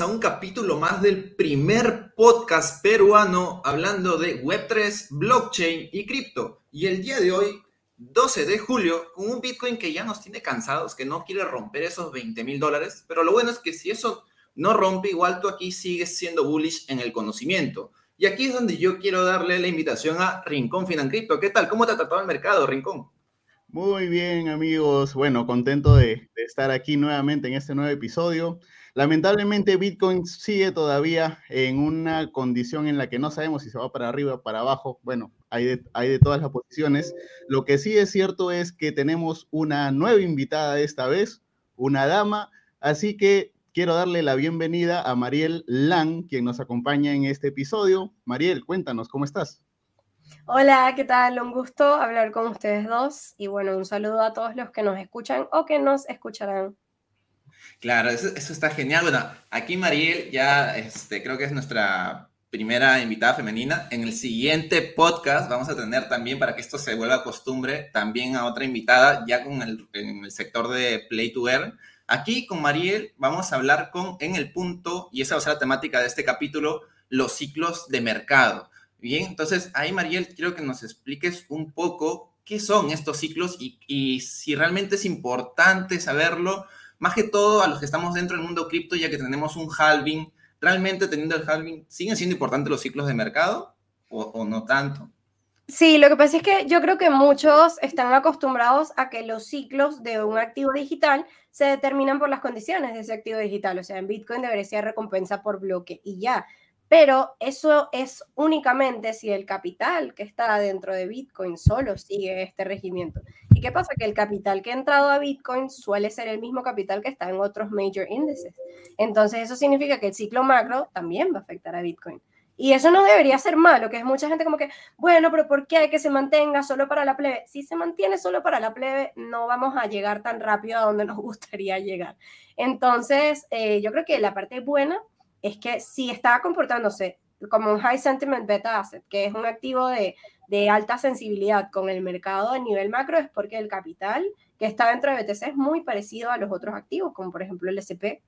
a un capítulo más del primer podcast peruano hablando de Web3, blockchain y cripto. Y el día de hoy, 12 de julio, con un Bitcoin que ya nos tiene cansados, que no quiere romper esos 20 mil dólares, pero lo bueno es que si eso no rompe, igual tú aquí sigues siendo bullish en el conocimiento. Y aquí es donde yo quiero darle la invitación a Rincón Financripto. ¿Qué tal? ¿Cómo te ha tratado el mercado, Rincón? Muy bien, amigos. Bueno, contento de estar aquí nuevamente en este nuevo episodio. Lamentablemente Bitcoin sigue todavía en una condición en la que no sabemos si se va para arriba o para abajo. Bueno, hay de, hay de todas las posiciones. Lo que sí es cierto es que tenemos una nueva invitada esta vez, una dama. Así que quiero darle la bienvenida a Mariel Lang, quien nos acompaña en este episodio. Mariel, cuéntanos, ¿cómo estás? Hola, ¿qué tal? Un gusto hablar con ustedes dos y bueno, un saludo a todos los que nos escuchan o que nos escucharán. Claro, eso, está genial. Bueno, aquí Mariel ya este, creo que es nuestra primera invitada femenina. En el siguiente podcast vamos a tener también, para que esto se vuelva costumbre, también a otra invitada ya con el, en el sector de Play to Earn. Aquí con Mariel vamos a hablar con, en el punto, y esa va a ser la temática de este capítulo, los ciclos de mercado. Bien, entonces ahí Mariel, quiero que nos expliques un poco qué son estos ciclos y, y si realmente es importante saberlo más que todo a los que estamos dentro del mundo cripto, ya que tenemos un halving, realmente teniendo el halving, ¿siguen siendo importantes los ciclos de mercado o, no tanto? Sí, lo que pasa es que yo creo que muchos están acostumbrados a que los ciclos de un activo digital se determinan por las condiciones de ese activo digital. O sea, en Bitcoin debería ser recompensa por bloque y ya. Pero eso es únicamente si el capital que está dentro de Bitcoin solo sigue este regimiento. ¿Y qué pasa? Que el capital que ha entrado a Bitcoin suele ser el mismo capital que está en otros major índices. Entonces eso significa que el ciclo macro también va a afectar a Bitcoin. Y eso no debería ser malo, que es mucha gente como que, bueno, pero ¿por qué hay que se mantenga solo para la plebe? Si se mantiene solo para la plebe, no vamos a llegar tan rápido a donde nos gustaría llegar. Entonces, eh, yo creo que la parte buena es que si estaba comportándose como un high sentiment beta asset, que es un activo de, de, alta sensibilidad con el mercado a nivel macro, es porque el capital que está dentro de BTC es muy parecido a los otros activos, como por ejemplo el SP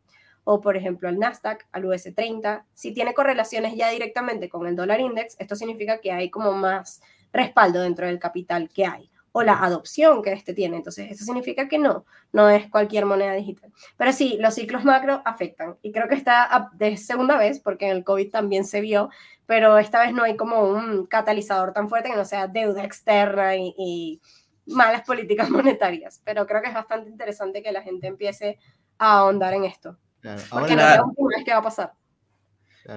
o por ejemplo el Nasdaq, al US30. Si tiene correlaciones ya directamente con el dólar index, esto significa que hay como más respaldo dentro del capital que hay o la adopción que este tiene. Entonces, eso significa que no, no es cualquier moneda digital. Pero sí, los ciclos macro afectan. Y creo que está de segunda vez, porque en el COVID también se vio, pero esta vez no hay como un catalizador tan fuerte que no sea deuda externa y, malas políticas monetarias. Pero creo que es bastante interesante que la gente empiece a ahondar en esto. porque no es la última vez que va a pasar.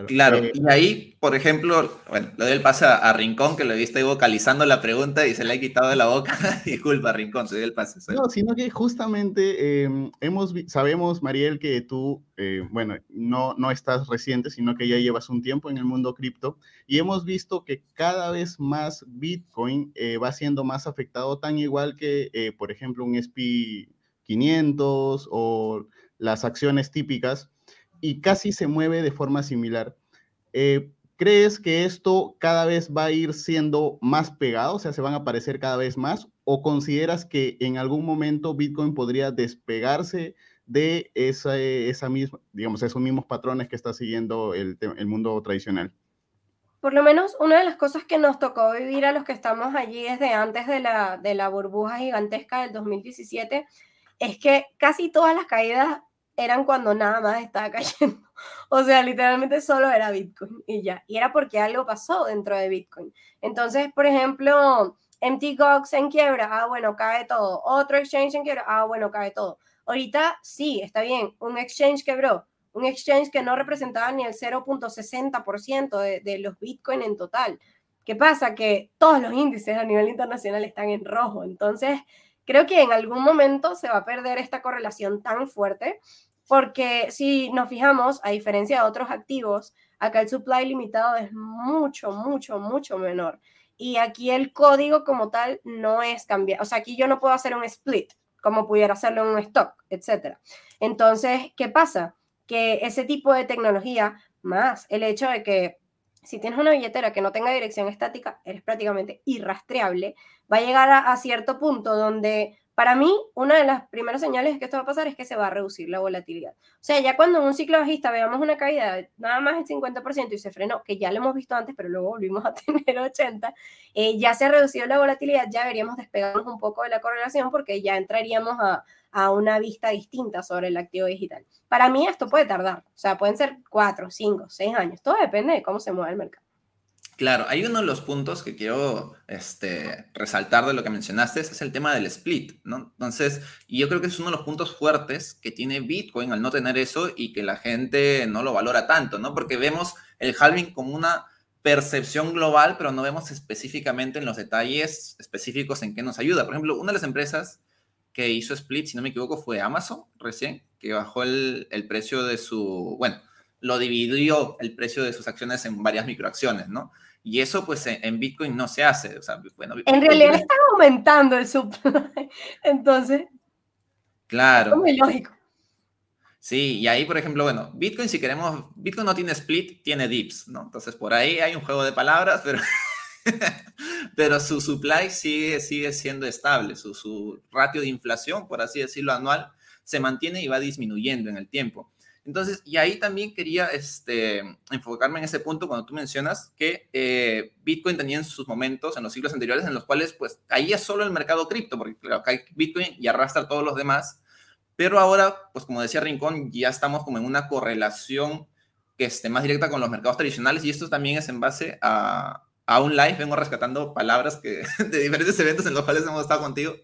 Claro, eh, y ahí, por ejemplo, bueno, le doy el pase a, Rincón, que lo viste vocalizando la pregunta y se le ha quitado de la boca. Disculpa, Rincón, se dio el pase. No, sino que justamente em, hemos, sabemos, Mariel, que tú, eh, bueno, no, no estás reciente, sino que ya llevas un tiempo en el mundo cripto y hemos visto que cada vez más Bitcoin eh, va siendo más afectado, tan igual que, por ejemplo, un SP 500 o las acciones típicas y casi se mueve de forma similar. Eh, ¿Crees que esto cada vez va a ir siendo más pegado, o sea, se van a aparecer cada vez más? ¿O consideras que en algún momento Bitcoin podría despegarse de esa, esa misma, digamos, esos mismos patrones que está siguiendo el, el mundo tradicional? Por lo menos una de las cosas que nos tocó vivir a los que estamos allí desde antes de la, de la burbuja gigantesca del 2017 es que casi todas las caídas eran cuando nada más estaba cayendo. O sea, literalmente solo era Bitcoin y ya. Y era porque algo pasó dentro de Bitcoin. Entonces, por ejemplo, MTGOX en quiebra, ah, bueno, cae todo. Otro exchange en quiebra, ah, bueno, cae todo. Ahorita sí, está bien, un exchange quebró. Un exchange que no representaba ni el 0.60% de, de los Bitcoin en total. ¿Qué pasa? Que todos los índices a nivel internacional están en rojo. Entonces, creo que en algún momento se va a perder esta correlación tan fuerte porque si nos fijamos, a diferencia de otros activos, acá el supply limitado es mucho, mucho, mucho menor. Y aquí el código como tal no es cambiar. O sea, aquí yo no puedo hacer un split como pudiera hacerlo en un stock, etc. Entonces, ¿qué pasa? Que ese tipo de tecnología, más el hecho de que si tienes una billetera que no tenga dirección estática, eres prácticamente irrastreable, va a llegar a, cierto punto donde Para mí, una de las primeras señales que esto va a pasar es que se va a reducir la volatilidad. O sea, ya cuando en un ciclo bajista veamos una caída de nada más el 50% y se frenó, que ya lo hemos visto antes, pero luego volvimos a tener 80, eh, ya se ha reducido la volatilidad, ya deberíamos despegarnos un poco de la correlación porque ya entraríamos a, a una vista distinta sobre el activo digital. Para mí esto puede tardar, o sea, pueden ser 4, 5, 6 años, todo depende de cómo se mueve el mercado. Claro, hay uno de los puntos que quiero este, resaltar de lo que mencionaste, es el tema del split, ¿no? Entonces, y yo creo que es uno de los puntos fuertes que tiene Bitcoin al no tener eso y que la gente no lo valora tanto, ¿no? Porque vemos el halving como una percepción global, pero no vemos específicamente en los detalles específicos en qué nos ayuda. Por ejemplo, una de las empresas que hizo split, si no me equivoco, fue Amazon recién, que bajó el, el precio de su, bueno, lo dividió el precio de sus acciones en varias microacciones, ¿no? Y eso, pues, en, Bitcoin no se hace. O sea, bueno, en realidad está aumentando el supply. Entonces, claro. Es muy lógico. Sí, y ahí, por ejemplo, bueno, Bitcoin, si queremos, Bitcoin no tiene split, tiene dips, ¿no? Entonces, por ahí hay un juego de palabras, pero, pero su supply sigue, sigue siendo estable. Su, su ratio de inflación, por así decirlo, anual, se mantiene y va disminuyendo en el tiempo. Entonces, y ahí también quería este, enfocarme en ese punto cuando tú mencionas que eh, Bitcoin tenía en sus momentos, en los siglos anteriores, en los cuales pues caía solo el mercado cripto, porque claro, cae Bitcoin y arrastra todos los demás, pero ahora, pues como decía Rincón, ya estamos como en una correlación que esté más directa con los mercados tradicionales y esto también es en base a, a un live, vengo rescatando palabras que, de diferentes eventos en los cuales hemos estado contigo,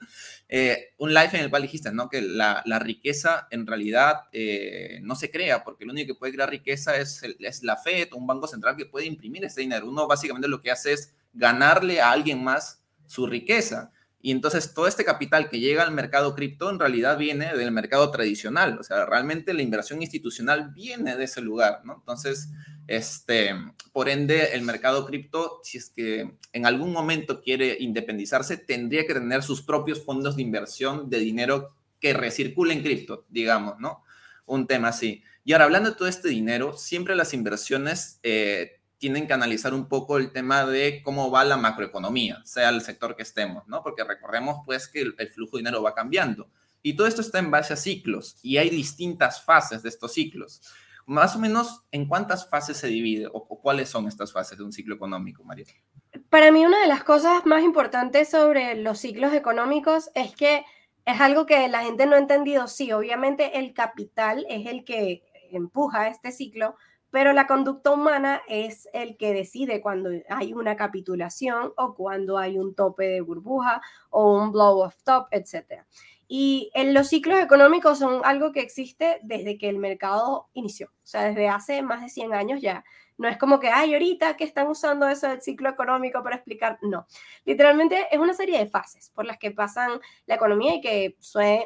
eh, un live en el cual dijiste, ¿no? Que la, riqueza en realidad eh, no se crea, porque lo único que puede crear riqueza es, es la Fed un banco central que puede imprimir ese dinero. Uno básicamente lo que hace es ganarle a alguien más su riqueza. Y entonces todo este capital que llega al mercado cripto en realidad viene del mercado tradicional. O sea, realmente la inversión institucional viene de ese lugar, ¿no? Entonces, este, por ende, el mercado cripto, si es que en algún momento quiere independizarse, tendría que tener sus propios fondos de inversión de dinero que recircule en cripto, digamos, ¿no? Un tema así. Y ahora, hablando de todo este dinero, siempre las inversiones eh, tienen que analizar un poco el tema de cómo va la macroeconomía, sea el sector que estemos, ¿no? Porque recordemos, pues, que el, el flujo de dinero va cambiando. Y todo esto está en base a ciclos y hay distintas fases de estos ciclos. Más o menos, ¿en cuántas fases se divide o, cuáles son estas fases de un ciclo económico, María? Para mí, una de las cosas más importantes sobre los ciclos económicos es que es algo que la gente no ha entendido. Sí, obviamente el capital es el que empuja este ciclo, pero la conducta humana es el que decide cuando hay una capitulación o cuando hay un tope de burbuja o un blow off top, etc. Y en los ciclos económicos son algo que existe desde que el mercado inició, o sea, desde hace más de 100 años ya. No es como que, ay, ahorita que están usando eso del ciclo económico para explicar, no. Literalmente es una serie de fases por las que pasan la economía y que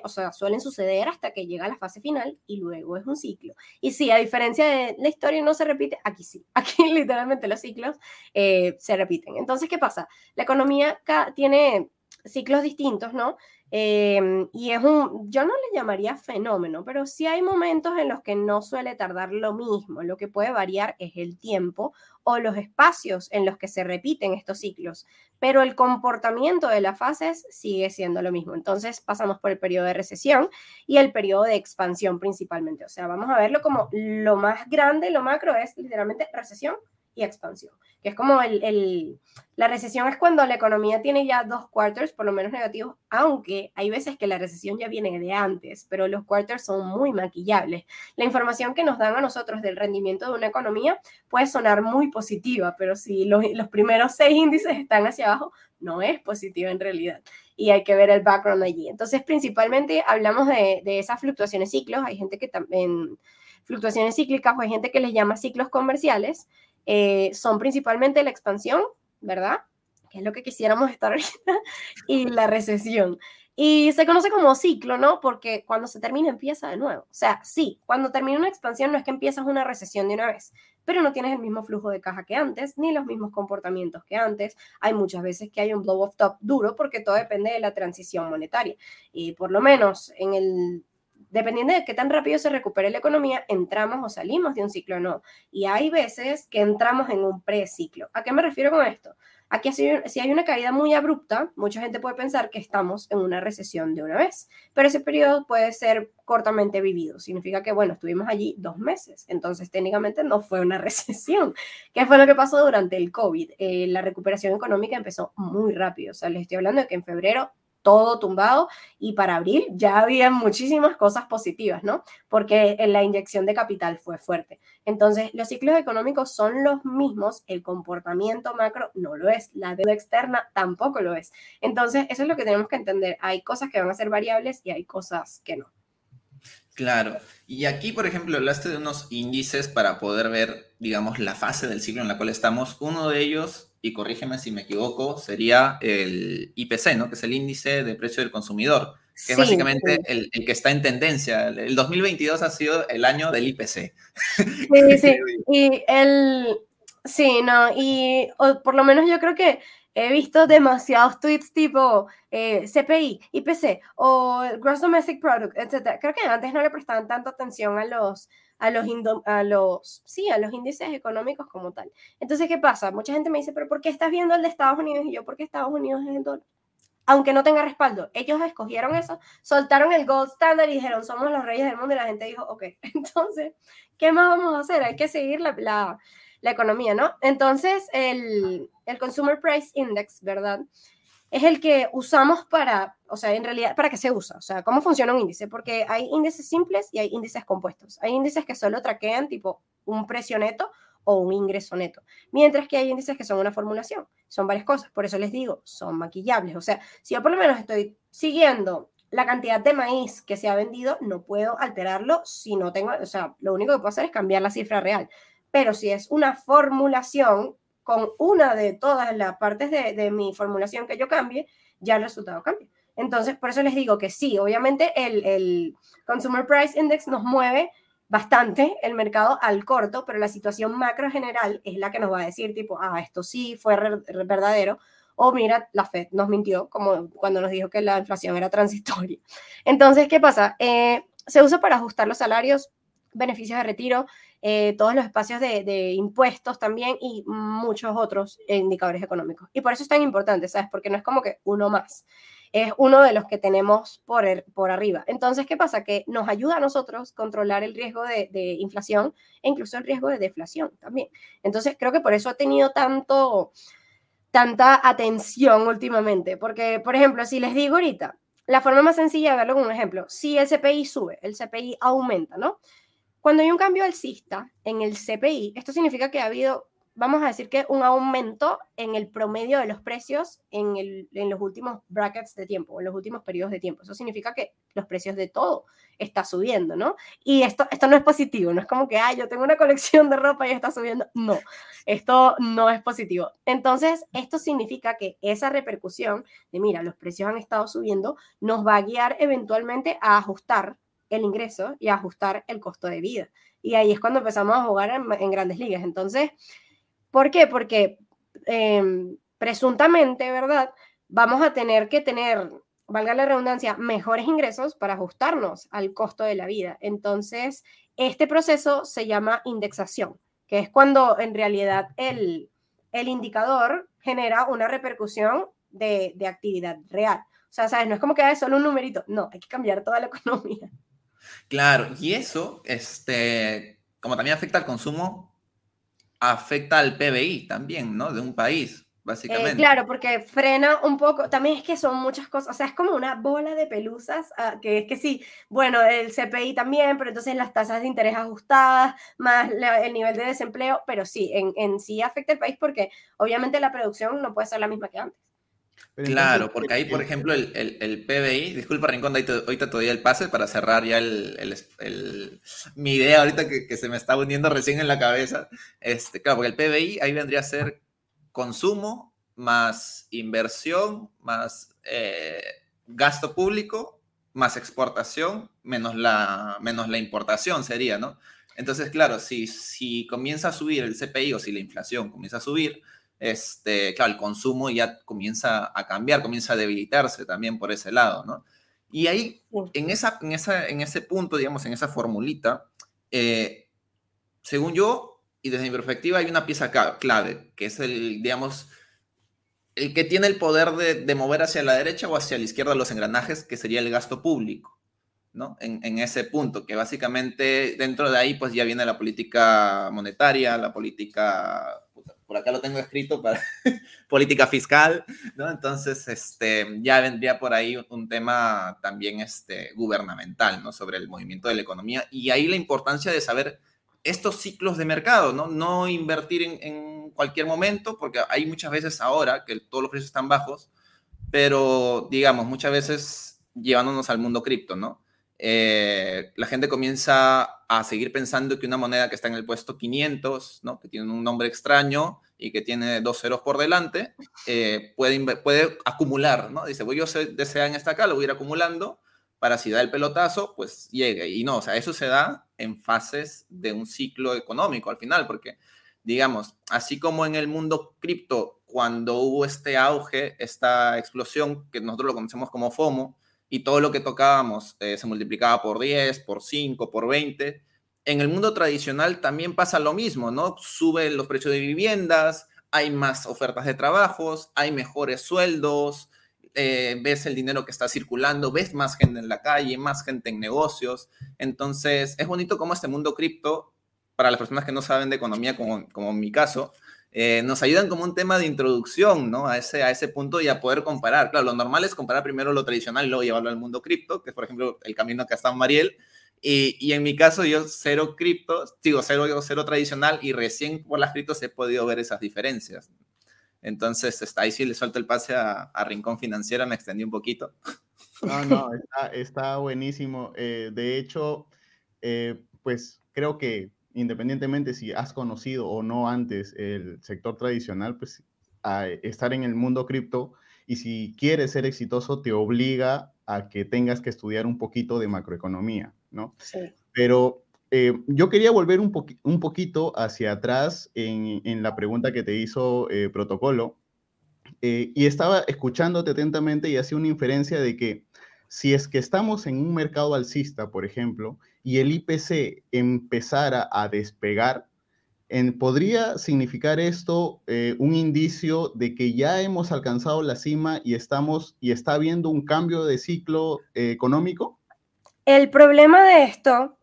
o sea, suelen suceder hasta que llega la fase final y luego es un ciclo. Y sí, a diferencia de la historia no se repite, aquí sí, aquí literalmente los ciclos eh, se repiten. Entonces, ¿qué pasa? La economía tiene ciclos distintos, ¿no? Em, y es un, yo no le llamaría fenómeno, pero sí hay momentos en los que no suele tardar lo mismo. Lo que puede variar es el tiempo o los espacios en los que se repiten estos ciclos, pero el comportamiento de las fases sigue siendo lo mismo. Entonces pasamos por el periodo de recesión y el periodo de expansión principalmente. O sea, vamos a verlo como lo más grande, lo macro es literalmente recesión y expansión, que es como el, la recesión es cuando la economía tiene ya dos quarters por lo menos negativos, aunque hay veces que la recesión ya viene de antes, pero los quarters son muy maquillables. La información que nos dan a nosotros del rendimiento de una economía puede sonar muy positiva, pero si los, los primeros seis índices están hacia abajo, no es positiva en realidad. Y hay que ver el background allí. Entonces, principalmente hablamos de, de esas fluctuaciones ciclos. Hay gente que también, fluctuaciones cíclicas, o hay gente que les llama ciclos comerciales, eh, son principalmente la expansión, ¿verdad? Que es lo que quisiéramos estar ahorita, y la recesión. Y se conoce como ciclo, ¿no? Porque cuando se termina empieza de nuevo. O sea, sí, cuando termina una expansión no es que empiezas una recesión de una vez, pero no tienes el mismo flujo de caja que antes, ni los mismos comportamientos que antes. Hay muchas veces que hay un blow of top duro porque todo depende de la transición monetaria. Y por lo menos en el dependiendo de qué tan rápido se recupere la economía, entramos o salimos de un ciclo o no. Y hay veces que entramos en un preciclo. ¿A qué me refiero con esto? Aquí si, hay una caída muy abrupta, mucha gente puede pensar que estamos en una recesión de una vez, pero ese periodo puede ser cortamente vivido. Significa que, bueno, estuvimos allí dos meses, entonces técnicamente no fue una recesión. ¿Qué fue lo que pasó durante el COVID? Eh, la recuperación económica empezó muy rápido. O sea, les estoy hablando de que en febrero todo tumbado y para abril ya había muchísimas cosas positivas, ¿no? Porque la inyección de capital fue fuerte. Entonces, los ciclos económicos son los mismos, el comportamiento macro no lo es, la deuda externa tampoco lo es. Entonces, eso es lo que tenemos que entender. Hay cosas que van a ser variables y hay cosas que no. Claro. Y aquí, por ejemplo, hablaste de unos índices para poder ver, digamos, la fase del ciclo en la cual estamos. Uno de ellos y corrígeme si me equivoco, sería el IPC, ¿no? Que es el índice de precio del consumidor, que es básicamente el, que está en tendencia. El 2022 ha sido el año del IPC. Sí, sí, y el, sí, no, y por lo menos yo creo que he visto demasiados tweets tipo eh, CPI, IPC o Gross Domestic Product, etc. Creo que antes no le prestaban tanta atención a los a los, a los, sí, a los índices económicos como tal. Entonces, ¿qué pasa? Mucha gente me dice, pero ¿por qué estás viendo el de Estados Unidos? Y yo, ¿por qué Estados Unidos es el dólar? Aunque no tenga respaldo, ellos escogieron eso, soltaron el gold standard y dijeron, somos los reyes del mundo y la gente dijo, ok, entonces, ¿qué más vamos a hacer? Hay que seguir la, la, la economía, ¿no? Entonces, el, el Consumer Price Index, ¿verdad? Es el que usamos para, o sea, en realidad, ¿para qué se usa? O sea, ¿cómo funciona un índice? Porque hay índices simples y hay índices compuestos. Hay índices que solo traquean tipo un precio neto o un ingreso neto, mientras que hay índices que son una formulación, son varias cosas, por eso les digo, son maquillables. O sea, si yo por lo menos estoy siguiendo la cantidad de maíz que se ha vendido, no puedo alterarlo si no tengo, o sea, lo único que puedo hacer es cambiar la cifra real. Pero si es una formulación, con una de todas las partes de, mi formulación que yo cambie, ya el resultado cambia. Entonces, por eso les digo que sí, obviamente el, Consumer Price Index nos mueve bastante el mercado al corto, pero la situación macro general es la que nos va a decir tipo, ah, esto sí fue verdadero, o mira, la Fed nos mintió, como cuando nos dijo que la inflación era transitoria. Entonces, ¿qué pasa? Eh, se usa para ajustar los salarios, beneficios de retiro, eh, todos los espacios de, impuestos también y muchos otros indicadores económicos. Y por eso es tan importante, ¿sabes? Porque no es como que uno más, es uno de los que tenemos por, por arriba. Entonces, ¿qué pasa? Que nos ayuda a nosotros controlar el riesgo de, de inflación e incluso el riesgo de deflación también. Entonces, creo que por eso ha tenido tanto tanta atención últimamente, porque, por ejemplo, si les digo ahorita, la forma más sencilla de verlo con un ejemplo, si el CPI sube, el CPI aumenta, ¿no? Cuando hay un cambio alcista en el CPI, esto significa que ha habido, vamos a decir que un aumento en el promedio de los precios en, los últimos brackets de tiempo, en los últimos periodos de tiempo. Eso significa que los precios de todo está subiendo, ¿no? Y esto, esto no es positivo, no es como que, ah, yo tengo una colección de ropa y está subiendo. No, esto no es positivo. Entonces, esto significa que esa repercusión de, mira, los precios han estado subiendo, nos va a guiar eventualmente a ajustar el ingreso y ajustar el costo de vida. Y ahí es cuando empezamos a jugar en, grandes ligas. Entonces, ¿por qué? Porque em, presuntamente, ¿verdad? Vamos a tener que tener, valga la redundancia, mejores ingresos para ajustarnos al costo de la vida. Entonces, este proceso se llama indexación, que es cuando en realidad el, el indicador genera una repercusión de, de actividad real. O sea, ¿sabes? No es como que es solo un numerito, no, hay que cambiar toda la economía. Claro, y eso, este, como también afecta al consumo, afecta al PBI también, ¿no? De un país, eh, básicamente. claro, porque frena un poco, también es que son muchas cosas, o sea, es como una bola de pelusas, ah, que es que sí, bueno, el CPI también, pero entonces las tasas de interés ajustadas, más el nivel de desempleo, pero sí, en, en sí afecta el país porque obviamente la producción no puede ser la misma que antes claro, porque ahí, por ejemplo, el, el, PBI, disculpa Rincón, ahorita te doy el pase para cerrar ya el, mi idea ahorita que, se me está uniendo recién en la cabeza. Este, claro, porque el PBI ahí vendría a ser consumo más inversión más eh, gasto público más exportación menos la, menos la importación sería, ¿no? Entonces, claro, si, si comienza a subir el CPI o si la inflación comienza a subir, este, claro, el consumo ya comienza a cambiar, comienza a debilitarse también por ese lado, ¿no? Y ahí, en, esa, en, esa, en ese punto, digamos, en esa formulita, eh, según yo, y desde mi perspectiva, hay una pieza clave, que es el, digamos, el que tiene el poder de, de, mover hacia la derecha o hacia la izquierda los engranajes, que sería el gasto público, ¿no? En, en, ese punto, que básicamente dentro de ahí pues ya viene la política monetaria, la política, por acá lo tengo escrito, para política fiscal, ¿no? Entonces, este, ya vendría por ahí un tema también este, gubernamental, ¿no? Sobre el movimiento de la economía y ahí la importancia de saber estos ciclos de mercado, ¿no? No invertir en, en, cualquier momento, porque hay muchas veces ahora que todos los precios están bajos, pero digamos, muchas veces llevándonos al mundo cripto, ¿no? Eh, la gente comienza a seguir pensando que una moneda que está en el puesto 500, ¿no? que tiene un nombre extraño y que tiene dos ceros por delante, eh, puede, acumular, ¿no? Dice, voy yo desea en esta acá, lo voy a ir acumulando para si da el pelotazo, pues llegue. Y no, o sea, eso se da en fases de un ciclo económico al final, porque, digamos, así como en el mundo cripto, cuando hubo este auge, esta explosión, que nosotros lo conocemos como FOMO, y todo lo que tocábamos eh, se multiplicaba por 10, por 5, por 20, en el mundo tradicional también pasa lo mismo, ¿no? Suben los precios de viviendas, hay más ofertas de trabajos, hay mejores sueldos, eh, ves el dinero que está circulando, ves más gente en la calle, más gente en negocios. Entonces, es bonito cómo este mundo cripto, para las personas que no saben de economía, como, como en mi caso, eh, nos ayudan como un tema de introducción, ¿no? A ese, a ese punto y a poder comparar. Claro, lo normal es comparar primero lo tradicional y luego llevarlo al mundo cripto, que es, por ejemplo, el camino que ha estado Mariel. Y, y, en mi caso, yo cero cripto, digo, cero, cero tradicional y recién por las criptos he podido ver esas diferencias. Entonces, está, ahí sí le suelto el pase a, Rincón Financiera, me extendí un poquito. No, no, está, buenísimo. Eh, de hecho, eh, pues creo que independientemente si has conocido o no antes el sector tradicional, pues a estar en el mundo cripto y si quieres ser exitoso te obliga a que tengas que estudiar un poquito de macroeconomía, ¿no? Sí. Pero eh, yo quería volver un, un poquito hacia atrás en, en, la pregunta que te hizo eh, Protocolo. Eh, y estaba escuchándote atentamente y hacía una inferencia de que si es que estamos en un mercado alcista, por ejemplo, y el IPC empezara a despegar, en, ¿podría significar esto un indicio de que ya hemos alcanzado la cima y estamos y está habiendo un cambio de ciclo económico? El problema de esto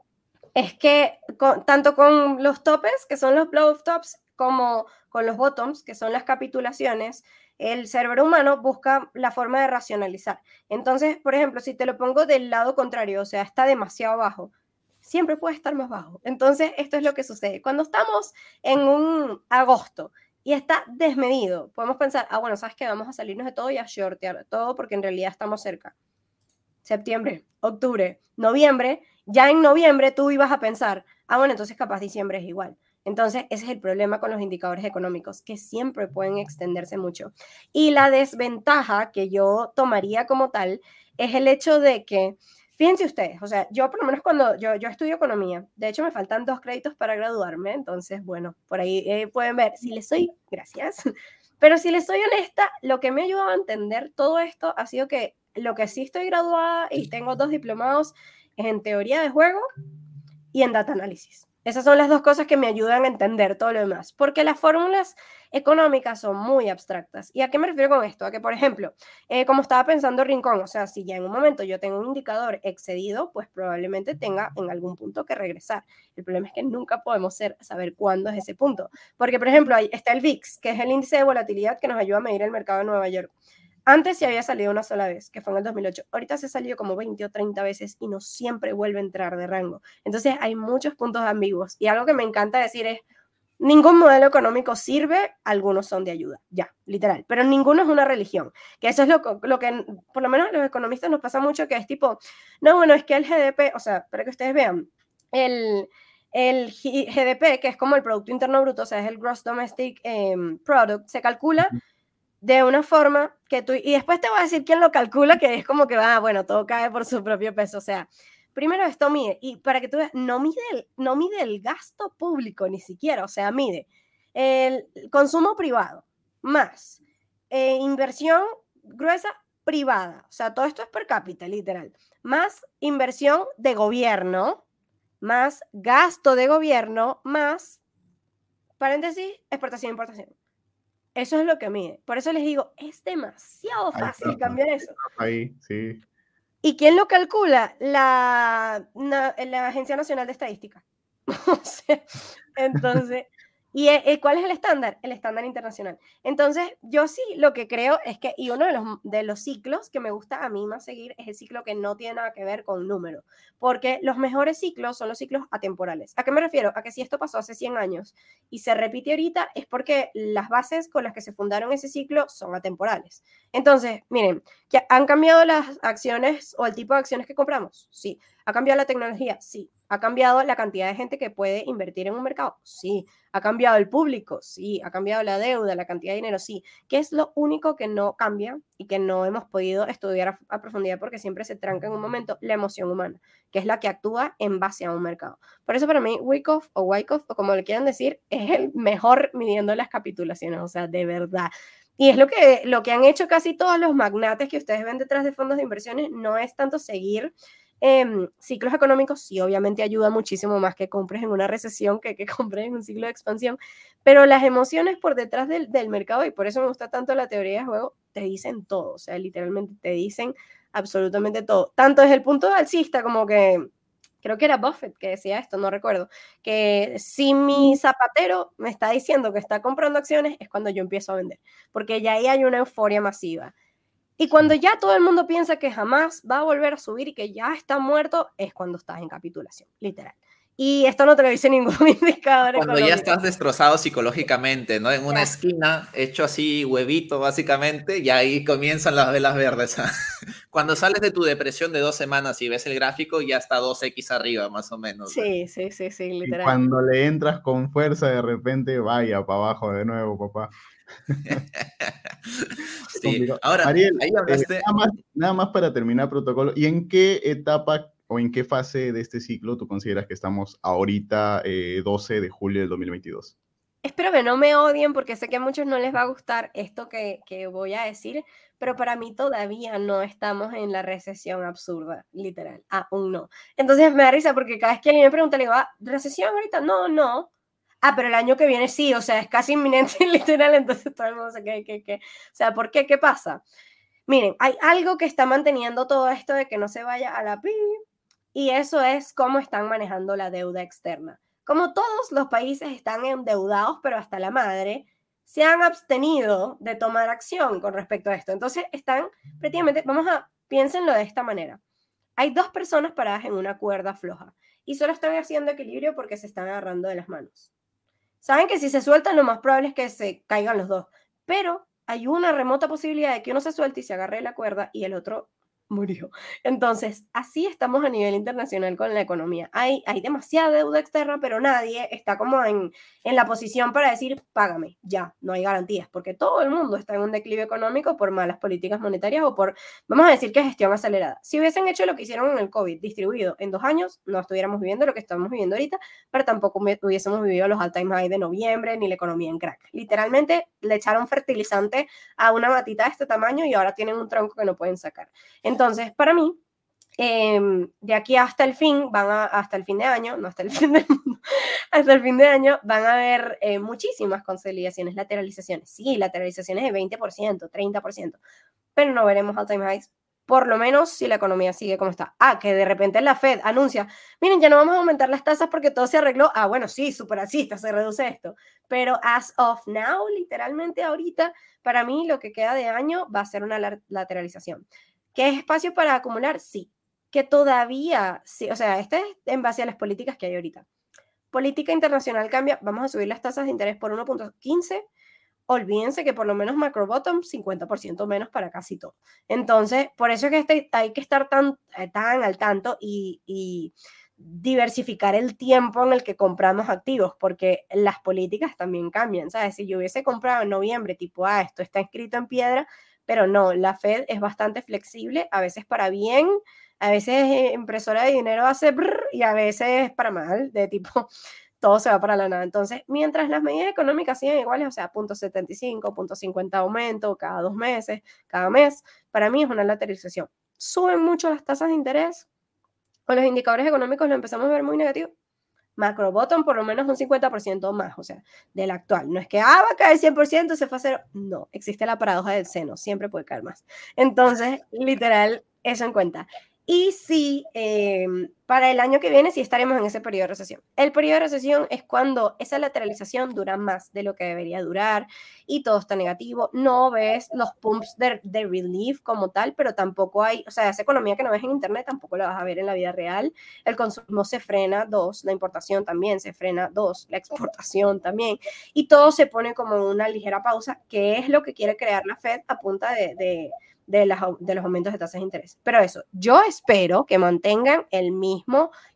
es que tanto con los topes, que son los blow tops, como con los bottoms, que son las capitulaciones, el cerebro humano busca la forma de racionalizar. Entonces, por ejemplo, si te lo pongo del lado contrario, o sea, está demasiado bajo, siempre puede estar más bajo. Entonces, esto es lo que sucede. Cuando estamos en un agosto y está desmedido, podemos pensar, ah, bueno, ¿sabes qué? Vamos a salirnos de todo y a shortear todo porque en realidad estamos cerca. Septiembre, octubre, noviembre, ya en noviembre tú ibas a pensar, ah, bueno, entonces capaz diciembre es igual. Entonces, ese es el problema con los indicadores económicos, que siempre pueden extenderse mucho. Y la desventaja que yo tomaría como tal es el hecho de que, fíjense ustedes, o sea, yo por lo menos cuando yo, yo estudio economía, de hecho me faltan dos créditos para graduarme, entonces, bueno, por ahí eh, pueden ver, si les soy, gracias, pero si les soy honesta, lo que me ha ayudado a entender todo esto ha sido que lo que sí estoy graduada y tengo dos diplomados en teoría de juego y en data análisis. Esas son las dos cosas que me ayudan a entender todo lo demás, porque las fórmulas económicas son muy abstractas. ¿Y a qué me refiero con esto? A que, por ejemplo, eh, como estaba pensando Rincón, o sea, si ya en un momento yo tengo un indicador excedido, pues probablemente tenga en algún punto que regresar. El problema es que nunca podemos saber cuándo es ese punto. Porque, por ejemplo, ahí está el VIX, que es el índice de volatilidad que nos ayuda a medir el mercado de Nueva York. Antes se había salido una sola vez, que fue en el 2008. Ahorita se ha salido como 20 o 30 veces y no siempre vuelve a entrar de rango. Entonces hay muchos puntos ambiguos. Y algo que me encanta decir es, ningún modelo económico sirve, algunos son de ayuda, ya, literal. Pero ninguno es una religión. Que eso es lo, lo que, por lo menos a los economistas nos pasa mucho, que es tipo, no, bueno, es que el GDP, o sea, para que ustedes vean, el, el GDP, que es como el Producto Interno Bruto, o sea, es el Gross Domestic em, Product, se calcula de una forma que tú, y después te voy a decir quién lo calcula, que es como que va, bueno, todo cae por su propio peso, o sea, primero esto mide, y para que tú veas, no mide el, no mide el gasto público ni siquiera, o sea, mide el consumo privado más eh, inversión gruesa privada, o sea, todo esto es per cápita, literal, más inversión de gobierno, más gasto de gobierno, más, paréntesis, exportación importación. Eso es lo que mide. Por eso les digo, es demasiado fácil cambiar eso. Ahí, sí. ¿Y quién lo calcula? La, la Agencia Nacional de Estadística. entonces, ¿Y eh, eh, cuál es el estándar? El estándar internacional. Entonces, yo sí lo que creo es que, y uno de los, de los ciclos que me gusta a mí más seguir es el ciclo que no tiene nada que ver con número, porque los mejores ciclos son los ciclos atemporales. ¿A qué me refiero? A que si esto pasó hace 100 años y se repite ahorita, es porque las bases con las que se fundaron ese ciclo son atemporales. Entonces, miren, ¿que ¿han cambiado las acciones o el tipo de acciones que compramos? Sí. ¿Ha cambiado la tecnología? Sí. ¿Ha cambiado la cantidad de gente que puede invertir en un mercado? Sí. ¿Ha cambiado el público? Sí. ¿Ha cambiado la deuda, la cantidad de dinero? Sí. ¿Qué es lo único que no cambia y que no hemos podido estudiar a, profundidad porque siempre se tranca en un momento? La emoción humana, que es la que actúa en base a un mercado. Por eso para mí, Wyckoff o Wyckoff, o como le quieran decir, es el mejor midiendo las capitulaciones. O sea, de verdad. Y es lo que, lo que han hecho casi todos los magnates que ustedes ven detrás de fondos de inversiones, no es tanto seguir Em, ciclos económicos sí, obviamente ayuda muchísimo más que compres en una recesión que que compres en un ciclo de expansión, pero las emociones por detrás del, del, mercado, y por eso me gusta tanto la teoría de juego, te dicen todo, o sea, literalmente te dicen absolutamente todo, tanto desde el punto de alcista como que, creo que era Buffett que decía esto, no recuerdo, que si mi zapatero me está diciendo que está comprando acciones, es cuando yo empiezo a vender, porque ya ahí hay una euforia masiva. Y cuando ya todo el mundo piensa que jamás va a volver a subir y que ya está muerto, es cuando estás en capitulación, literal. Y esto no te lo dice ningún indicador. Cuando ya estás destrozado psicológicamente, ¿no? En una esquina, hecho así huevito básicamente, y ahí comienzan las velas verdes. Cuando sales de tu depresión de dos semanas y ves el gráfico, ya está 2X arriba, más o menos. Sí, sí, sí, sí, literal. Y cuando le entras con fuerza, de repente, vaya para abajo de nuevo, papá. Ahora, Ariel, eh, nada, más, para terminar protocolo, ¿y en qué etapa o en qué fase de este ciclo tú consideras que estamos ahorita, 12 eh, de julio del 2022? Espero que no me odien porque sé que a muchos no les va a gustar esto que, que, voy a decir, pero para mí todavía no estamos en la recesión absurda, literal, aún no. Entonces me da risa porque cada vez que alguien me pregunta, le digo, ah, ¿recesión ahorita? No, no, ah, pero el año que viene sí, o sea, es casi inminente literal, entonces todo el mundo se queda, que, que, o sea, ¿por qué? ¿Qué pasa? Miren, hay algo que está manteniendo todo esto de que no se vaya a la pi, y eso es cómo están manejando la deuda externa. Como todos los países están endeudados, pero hasta la madre, se han abstenido de tomar acción con respecto a esto. Entonces están prácticamente, vamos a, piénsenlo de esta manera. Hay dos personas paradas en una cuerda floja y solo están haciendo equilibrio porque se están agarrando de las manos. Saben que si se sueltan, lo más probable es que se caigan los dos. Pero hay una remota posibilidad de que uno se suelte y se agarre la cuerda y el otro murió. Entonces, así estamos a nivel internacional con la economía. Hay, hay demasiada deuda externa, pero nadie está como en, en la posición para decir, págame, ya, no hay garantías, porque todo el mundo está en un declive económico por malas políticas monetarias o por, vamos a decir que gestión acelerada. Si hubiesen hecho lo que hicieron en el COVID, distribuido en dos años, no estuviéramos viviendo lo que estamos viviendo ahorita, pero tampoco hubiésemos vivido los all-time high de noviembre ni la economía en crack. Literalmente le echaron fertilizante a una matita de este tamaño y ahora tienen un tronco que no pueden sacar. Entonces, entonces, para mí, em, de aquí hasta el fin, van a, hasta el fin de año, no hasta el fin del mundo, hasta el fin de año, van a haber eh, muchísimas consolidaciones, lateralizaciones. Sí, lateralizaciones de 20%, 30%, pero no veremos all-time highs, por lo menos si la economía sigue como está. Ah, que de repente la Fed anuncia, miren, ya no vamos a aumentar las tasas porque todo se arregló. Ah, bueno, sí, súper asista, se reduce esto. Pero as of now, literalmente ahorita, para mí lo que queda de año va a ser una lateralización. ¿Qué es espacio para acumular? Sí. Que todavía, sí, o sea, este es en base a las políticas que hay ahorita. Política internacional cambia, vamos a subir las tasas de interés por 1.15. Olvídense que por lo menos macro bottom 50% menos para casi todo. Entonces, por eso es que este, hay que estar tan, eh, tan al tanto y, y diversificar el tiempo en el que compramos activos, porque las políticas también cambian, ¿sabes? Si yo hubiese comprado en noviembre, tipo, ah, esto está escrito en piedra, pero no, la Fed es bastante flexible, a veces para bien, a veces impresora de dinero hace brr, y a veces para mal, de tipo, todo se va para la nada. Entonces, mientras las medidas económicas siguen iguales, o sea, punto 75, punto 50 aumento cada dos meses, cada mes, para mí es una lateralización. Suben mucho las tasas de interés, o los indicadores económicos lo empezamos a ver muy negativo. Macro bottom por lo menos un 50% más, o sea, del actual. No es que, ah, va a caer 100%, se fue a cero. No, existe la paradoja del seno, siempre puede caer más. Entonces, literal, eso en cuenta. Y sí, em, para el año que viene sí estaremos en ese periodo de recesión. El periodo de recesión es cuando esa lateralización dura más de lo que debería durar y todo está negativo. No ves los pumps de, de relief como tal, pero tampoco hay, o sea, esa economía que no ves en Internet tampoco la vas a ver en la vida real. El consumo se frena, dos, la importación también se frena, dos, la exportación también. Y todo se pone como una ligera pausa, que es lo que quiere crear la Fed a punta de, de de, de los aumentos de tasas de interés. Pero eso, yo espero que mantengan el mismo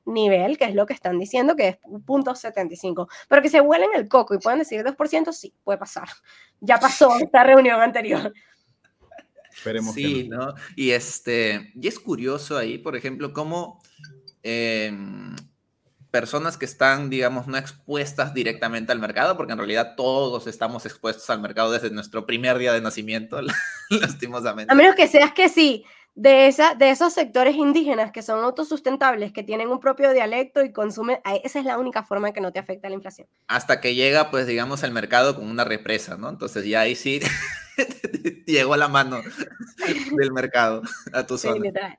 nivel, que es lo que están diciendo, que es punto 75. Pero que se vuelen el coco y puedan decir 2%, sí, puede pasar. Ya pasó esta reunión anterior. Esperemos sí, no. Y, este, y es curioso ahí, por ejemplo, cómo... Em, personas que están, digamos, no expuestas directamente al mercado, porque en realidad todos estamos expuestos al mercado desde nuestro primer día de nacimiento, lastimosamente. A menos que seas que sí, de, esa, de esos sectores indígenas que son autosustentables, que tienen un propio dialecto y consumen, esa es la única forma que no te afecta la inflación. Hasta que llega, pues, digamos, al mercado con una represa, ¿no? Entonces ya ahí sí llegó la mano del mercado a tu zona.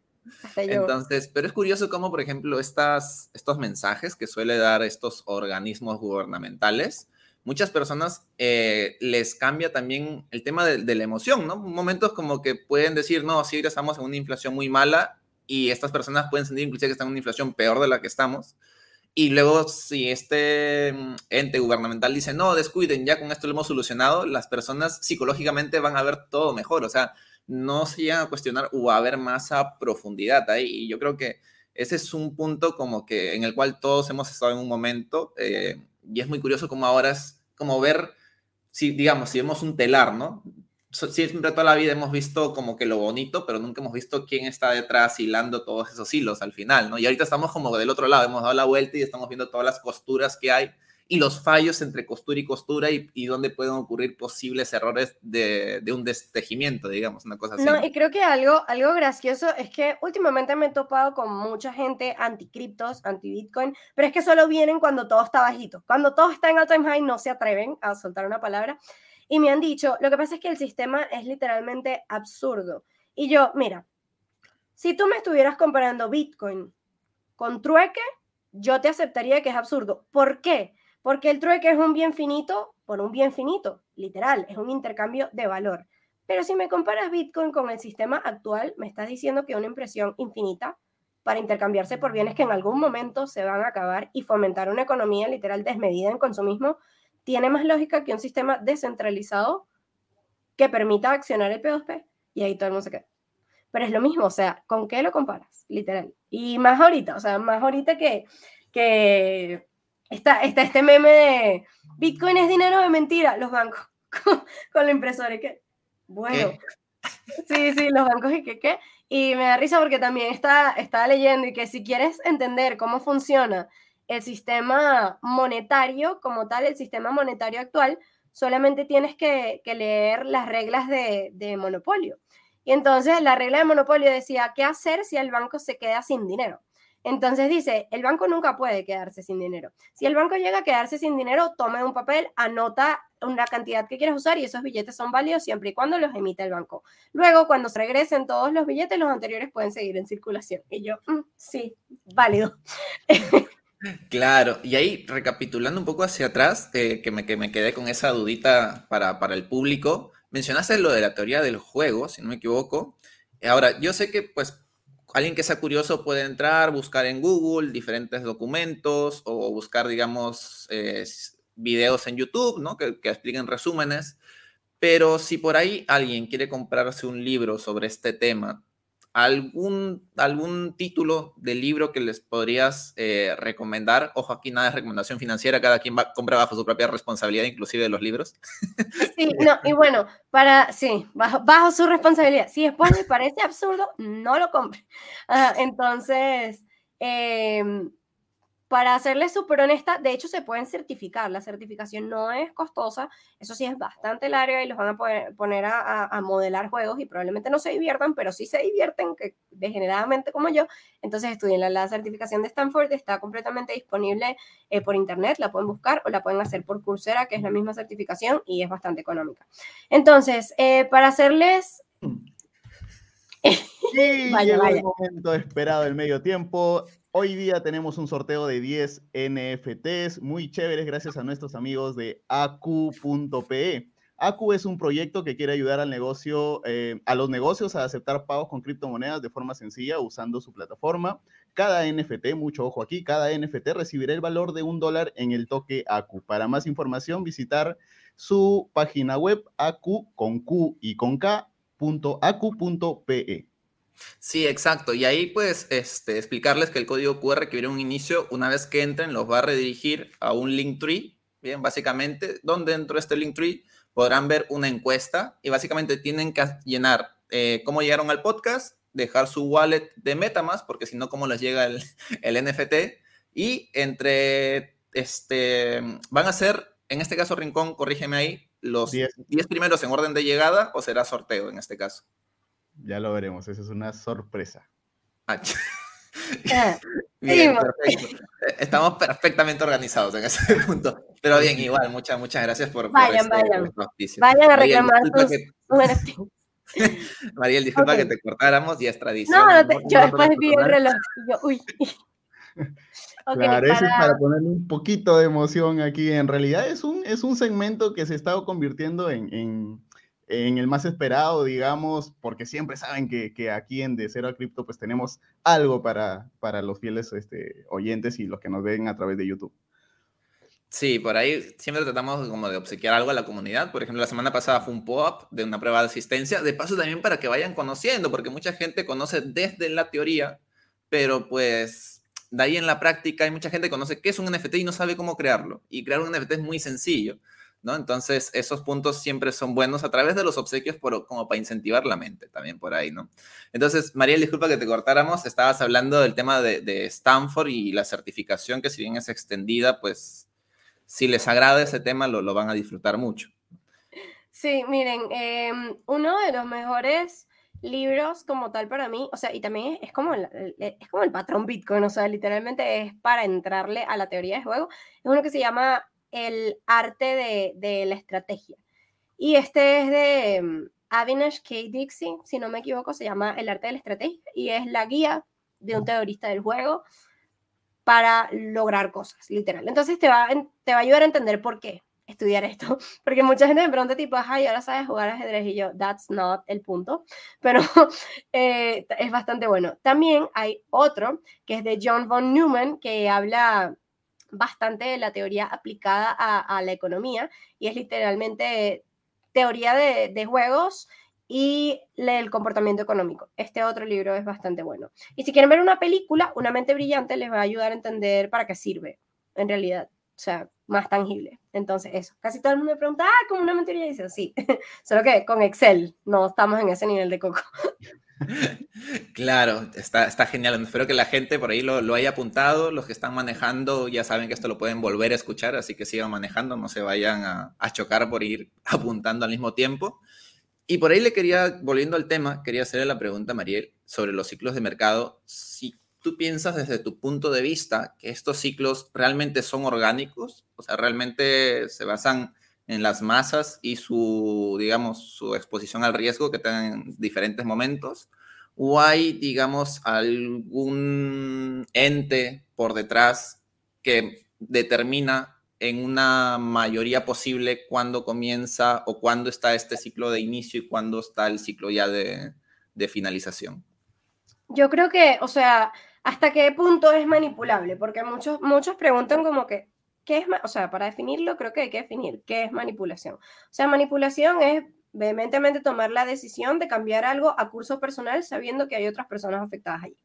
Entonces, pero es curioso cómo, por ejemplo, estas, estos mensajes que suele dar estos organismos gubernamentales, muchas personas eh, les cambia también el tema de, la emoción, ¿no? Momentos como que pueden decir, no, sí, estamos en una inflación muy mala y estas personas pueden sentir inclusive que están en una inflación peor de la que estamos. Y luego, si este mm, ente gubernamental dice, no, descuiden, ya con esto lo hemos solucionado, las personas psicológicamente van a ver todo mejor. O sea, no se llegan a cuestionar o a ver más a profundidad ahí. Y yo creo que ese es un punto como que en el cual todos hemos estado en un momento eh, y es muy curioso como ahora es como ver, si digamos, si vemos un telar, ¿no? Siempre toda la vida hemos visto como que lo bonito, pero nunca hemos visto quién está detrás hilando todos esos hilos al final, ¿no? Y ahorita estamos como del otro lado, hemos dado la vuelta y estamos viendo todas las costuras que hay y los fallos entre costura y costura y, y dónde pueden ocurrir posibles errores de, de, un destejimiento, digamos, una cosa así. No, y creo que algo, algo gracioso es que últimamente me he topado con mucha gente anti-criptos, anti-Bitcoin, pero es que solo vienen cuando todo está bajito. Cuando todo está en all time high no se atreven a soltar una palabra. Y me han dicho, lo que pasa es que el sistema es literalmente absurdo. Y yo, mira, si tú me estuvieras comparando Bitcoin con trueque, yo te aceptaría que es absurdo. ¿Por qué? Porque el trueque es un bien finito por un bien finito, literal, es un intercambio de valor. Pero si me comparas Bitcoin con el sistema actual, me estás diciendo que una impresión infinita para intercambiarse por bienes que en algún momento se van a acabar y fomentar una economía literal desmedida en consumismo, tiene más lógica que un sistema descentralizado que permita accionar el P2P y ahí todo el mundo se queda. Pero es lo mismo, o sea, ¿con qué lo comparas? Literal. Y más ahorita, o sea, más ahorita que, que Está, este meme de Bitcoin es dinero de mentira, los bancos con, la impresora. Y que, bueno, sí, sí, los bancos y que, ¿qué? Y me da risa porque también está, está leyendo y que si quieres entender cómo funciona el sistema monetario como tal, el sistema monetario actual, solamente tienes que, leer las reglas de, de, monopolio. Y entonces la regla de monopolio decía, ¿qué hacer si el banco se queda sin dinero? Entonces dice, el banco nunca puede quedarse sin dinero. Si el banco llega a quedarse sin dinero, tome un papel, anota una cantidad que quieres usar y esos billetes son válidos siempre y cuando los emite el banco. Luego, cuando se regresen todos los billetes, los anteriores pueden seguir en circulación. Y yo, mm, sí, válido. Claro, y ahí recapitulando un poco hacia atrás, eh, que, me, que me quedé con esa dudita para, para el público, mencionaste lo de la teoría del juego, si no me equivoco. Ahora, yo sé que pues alguien que sea curioso puede entrar, buscar en Google diferentes documentos o buscar, digamos, eh, videos en YouTube, ¿no? Que, que, expliquen resúmenes. Pero si por ahí alguien quiere comprarse un libro sobre este tema, algún, algún título de libro que les podrías eh, recomendar. Ojo, aquí nada de recomendación financiera, cada quien va, compra bajo su propia responsabilidad, inclusive de los libros. Sí, no, y bueno, para, sí, bajo, su responsabilidad. Si después les parece absurdo, no lo compre. entonces, em, para serles súper honesta, de hecho se pueden certificar, la certificación no es costosa, eso sí es bastante larga y los van a poner a, modelar juegos y probablemente no se diviertan, pero sí se divierten que degeneradamente como yo, entonces estudien la, certificación de Stanford, está completamente disponible eh, por internet, la pueden buscar o la pueden hacer por Coursera, que es la misma certificación y es bastante económica. Entonces, eh, para hacerles... Sí, vaya, vaya. el momento esperado del medio tiempo. Hoy día tenemos un sorteo de 10 NFTs muy chéveres gracias a nuestros amigos de AQ.pe. AQ es un proyecto que quiere ayudar al negocio, eh, a los negocios a aceptar pagos con criptomonedas de forma sencilla usando su plataforma. Cada NFT, mucho ojo aquí, cada NFT recibirá el valor de un dólar en el toque AQ. Para más información, visitar su página web AQ con Q y con K, Sí, exacto. Y ahí pues este, explicarles que el código QR que viene un inicio, una vez que entren, los va a redirigir a un link tree, bien, básicamente, donde dentro de este link tree podrán ver una encuesta y básicamente tienen que llenar eh, cómo llegaron al podcast, dejar su wallet de Metamask, porque si no, cómo les llega el, el NFT, y entre, este, van a ser, en este caso, Rincón, corrígeme ahí, los 10 primeros en orden de llegada o será sorteo en este caso. Ya lo veremos, esa es una sorpresa. Ah, ah, bien, perfecto. Estamos perfectamente organizados en ese punto. Pero bien, igual, muchas, muchas gracias por. Vayan, vayan. Vayan a reclamar tus que... Mariel, disculpa que te cortáramos, y es tradición. No, no yo después vi el reloj yo, uy. claro, eso es para ponerle un poquito de emoción aquí. En realidad es un, es un segmento que se está convirtiendo en, en en el más esperado, digamos, porque siempre saben que, aquí en De Cero a Cripto pues tenemos algo para, para los fieles este, oyentes y los que nos ven a través de YouTube. Sí, por ahí siempre tratamos como de obsequiar algo a la comunidad. Por ejemplo, la semana pasada fue un pop-up de una prueba de asistencia. De paso también para que vayan conociendo, porque mucha gente conoce desde la teoría, pero pues de ahí en la práctica hay mucha gente que conoce qué es un NFT y no sabe cómo crearlo. Y crear un NFT es muy sencillo. ¿No? Entonces, esos puntos siempre son buenos a través de los obsequios como para incentivar la mente también por ahí, ¿no? Entonces, María, disculpa que te cortáramos, estabas hablando del tema de, Stanford y la certificación, que si bien es extendida, pues si les agrada ese tema, lo, van a disfrutar mucho. Sí, miren, em, uno de los mejores libros como tal para mí, o sea, y también es como, es como el patrón Bitcoin, o sea, literalmente es para entrarle a la teoría de juego, es uno que se llama el arte de, la estrategia. Y este es de mm, Avinash K. Dixie, si no me equivoco, se llama El arte de la estrategia y es la guía de un teorista del juego para lograr cosas, literal. Entonces te va, te va a ayudar a entender por qué estudiar esto, porque mucha gente me pregunta tipo, ay, ahora sabes jugar ajedrez y yo, that's not el punto, pero eh, es bastante bueno. También hay otro que es de John von Neumann que habla bastante la teoría aplicada a, la economía y es literalmente teoría de, juegos y el comportamiento económico. Este otro libro es bastante bueno. Y si quieren ver una película, Una mente brillante les va a ayudar a entender para qué sirve, en realidad. O sea, más tangible. Entonces, eso. Casi todo el mundo me pregunta, ah, ¿cómo una mente brillante? sí. Solo que con Excel no estamos en ese nivel de coco. Claro, está, está genial. Espero que la gente por ahí lo, haya apuntado. Los que están manejando ya saben que esto lo pueden volver a escuchar, así que sigan manejando, no se vayan a, chocar por ir apuntando al mismo tiempo. Y por ahí le quería, volviendo al tema, quería hacerle la pregunta a Mariel sobre los ciclos de mercado. Si tú piensas desde tu punto de vista que estos ciclos realmente son orgánicos, o sea, realmente se basan en las masas y su, digamos, su exposición al riesgo que tienen en diferentes momentos? ¿O hay, digamos, algún ente por detrás que determina en una mayoría posible cuándo comienza o cuándo está este ciclo de inicio y cuándo está el ciclo ya de, de finalización? Yo creo que, o sea, ¿hasta qué punto es manipulable? Porque muchos, muchos preguntan como que, ¿qué es, o sea, para definirlo creo que hay que definir qué es manipulación. O sea, manipulación es vehementemente tomar la decisión de cambiar algo a curso personal sabiendo que hay otras personas afectadas allí.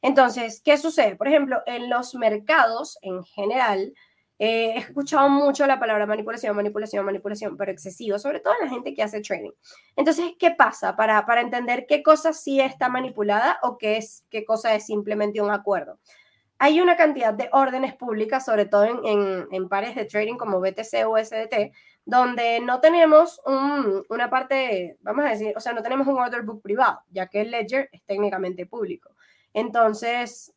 Entonces, ¿qué sucede? Por ejemplo, en los mercados en general, eh, he escuchado mucho la palabra manipulación, manipulación, manipulación, pero excesivo, sobre todo en la gente que hace trading. Entonces, ¿qué pasa para, para entender qué cosa sí está manipulada o qué, es, qué cosa es simplemente un acuerdo? Hay una cantidad de órdenes públicas, sobre todo en, pares de trading como BTC o SDT, donde no tenemos una parte, vamos a decir, o sea, no tenemos un order book privado, ya que el ledger es técnicamente público. Entonces,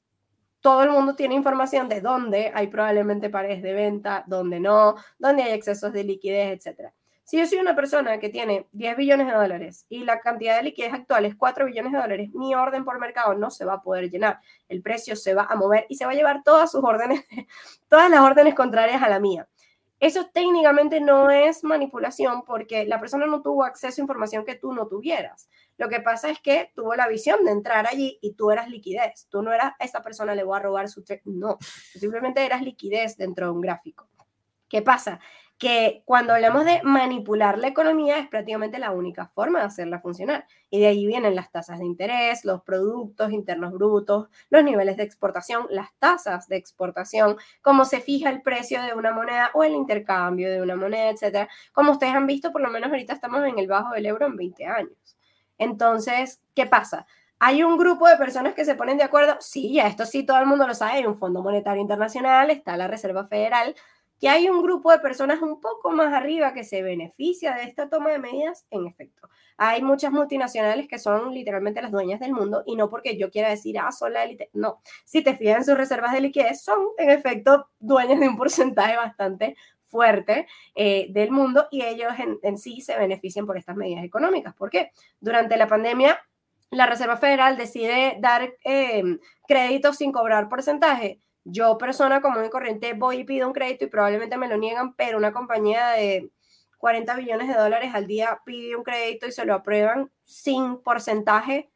todo el mundo tiene información de dónde hay probablemente pares de venta, dónde no, dónde hay excesos de liquidez, etc. Si yo soy una persona que tiene 10 billones de dólares y la cantidad de liquidez actual es 4 billones de dólares, mi orden por mercado no se va a poder llenar. El precio se va a mover y se va a llevar todas sus órdenes, todas las órdenes contrarias a la mía. Eso técnicamente no es manipulación porque la persona no tuvo acceso a información que tú no tuvieras. Lo que pasa es que tuvo la visión de entrar allí y tú eras liquidez. Tú no eras, esa persona le voy a robar su... No, simplemente eras liquidez dentro de un gráfico. ¿Qué pasa? Que cuando hablamos de manipular la economía es prácticamente la única forma de hacerla funcionar. Y de ahí vienen las tasas de interés, los productos internos brutos, los niveles de exportación, las tasas de exportación, cómo se fija el precio de una moneda o el intercambio de una moneda, etcétera. Como ustedes han visto, por lo menos ahorita estamos en el bajo del euro en 20 años. Entonces, ¿qué pasa? ¿Hay un grupo de personas que se ponen de acuerdo? Sí, ya esto sí todo el mundo lo sabe. Hay un Fondo Monetario Internacional, está la Reserva Federal, que hay un grupo de personas un poco más arriba que se beneficia de esta toma de medidas, en efecto. Hay muchas multinacionales que son literalmente las dueñas del mundo y no porque yo quiera decir, ah, son la élite. No, si te fijas en sus reservas de liquidez, son en efecto dueñas de un porcentaje bastante fuerte eh, del mundo y ellos en, sí se benefician por estas medidas económicas. ¿Por qué? Durante la pandemia, la Reserva Federal decide dar eh, créditos sin cobrar porcentaje yo, persona común y corriente, voy y pido un crédito y probablemente me lo niegan, pero una compañía de 40 billones de dólares al día pide un crédito y se lo aprueban sin porcentaje,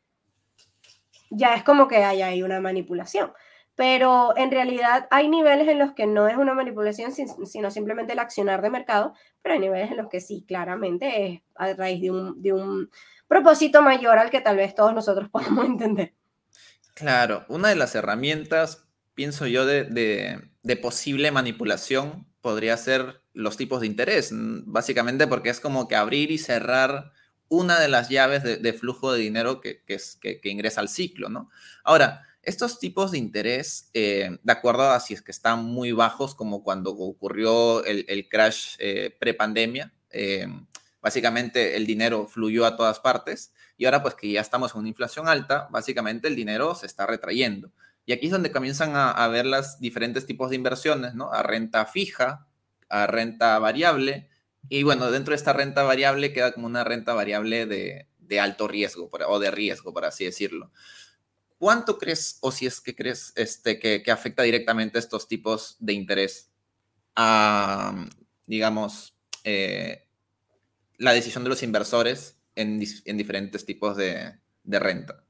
ya es como que hay ahí una manipulación. Pero en realidad hay niveles en los que no es una manipulación, sino simplemente el accionar de mercado, pero hay niveles en los que sí, claramente es a raíz de un, de un propósito mayor al que tal vez todos nosotros podamos entender. Claro, una de las herramientas pienso yo, de, posible manipulación podría ser los tipos de interés, básicamente porque es como que abrir y cerrar una de las llaves de, flujo de dinero que, es, que, ingresa al ciclo, ¿no? Ahora, estos tipos de interés, eh, de acuerdo a si es que están muy bajos, como cuando ocurrió el, crash eh, prepandemia, eh, básicamente el dinero fluyó a todas partes y ahora pues que ya estamos en una inflación alta, básicamente el dinero se está retrayendo. Y aquí es donde comienzan a, ver los diferentes tipos de inversiones, ¿no? A renta fija, a renta variable. Y bueno, dentro de esta renta variable queda como una renta variable de, alto riesgo o de riesgo, por así decirlo. ¿Cuánto crees, o si es que crees, este, que, afecta directamente estos tipos de interés a, digamos, eh, la decisión de los inversores en, diferentes tipos de renta?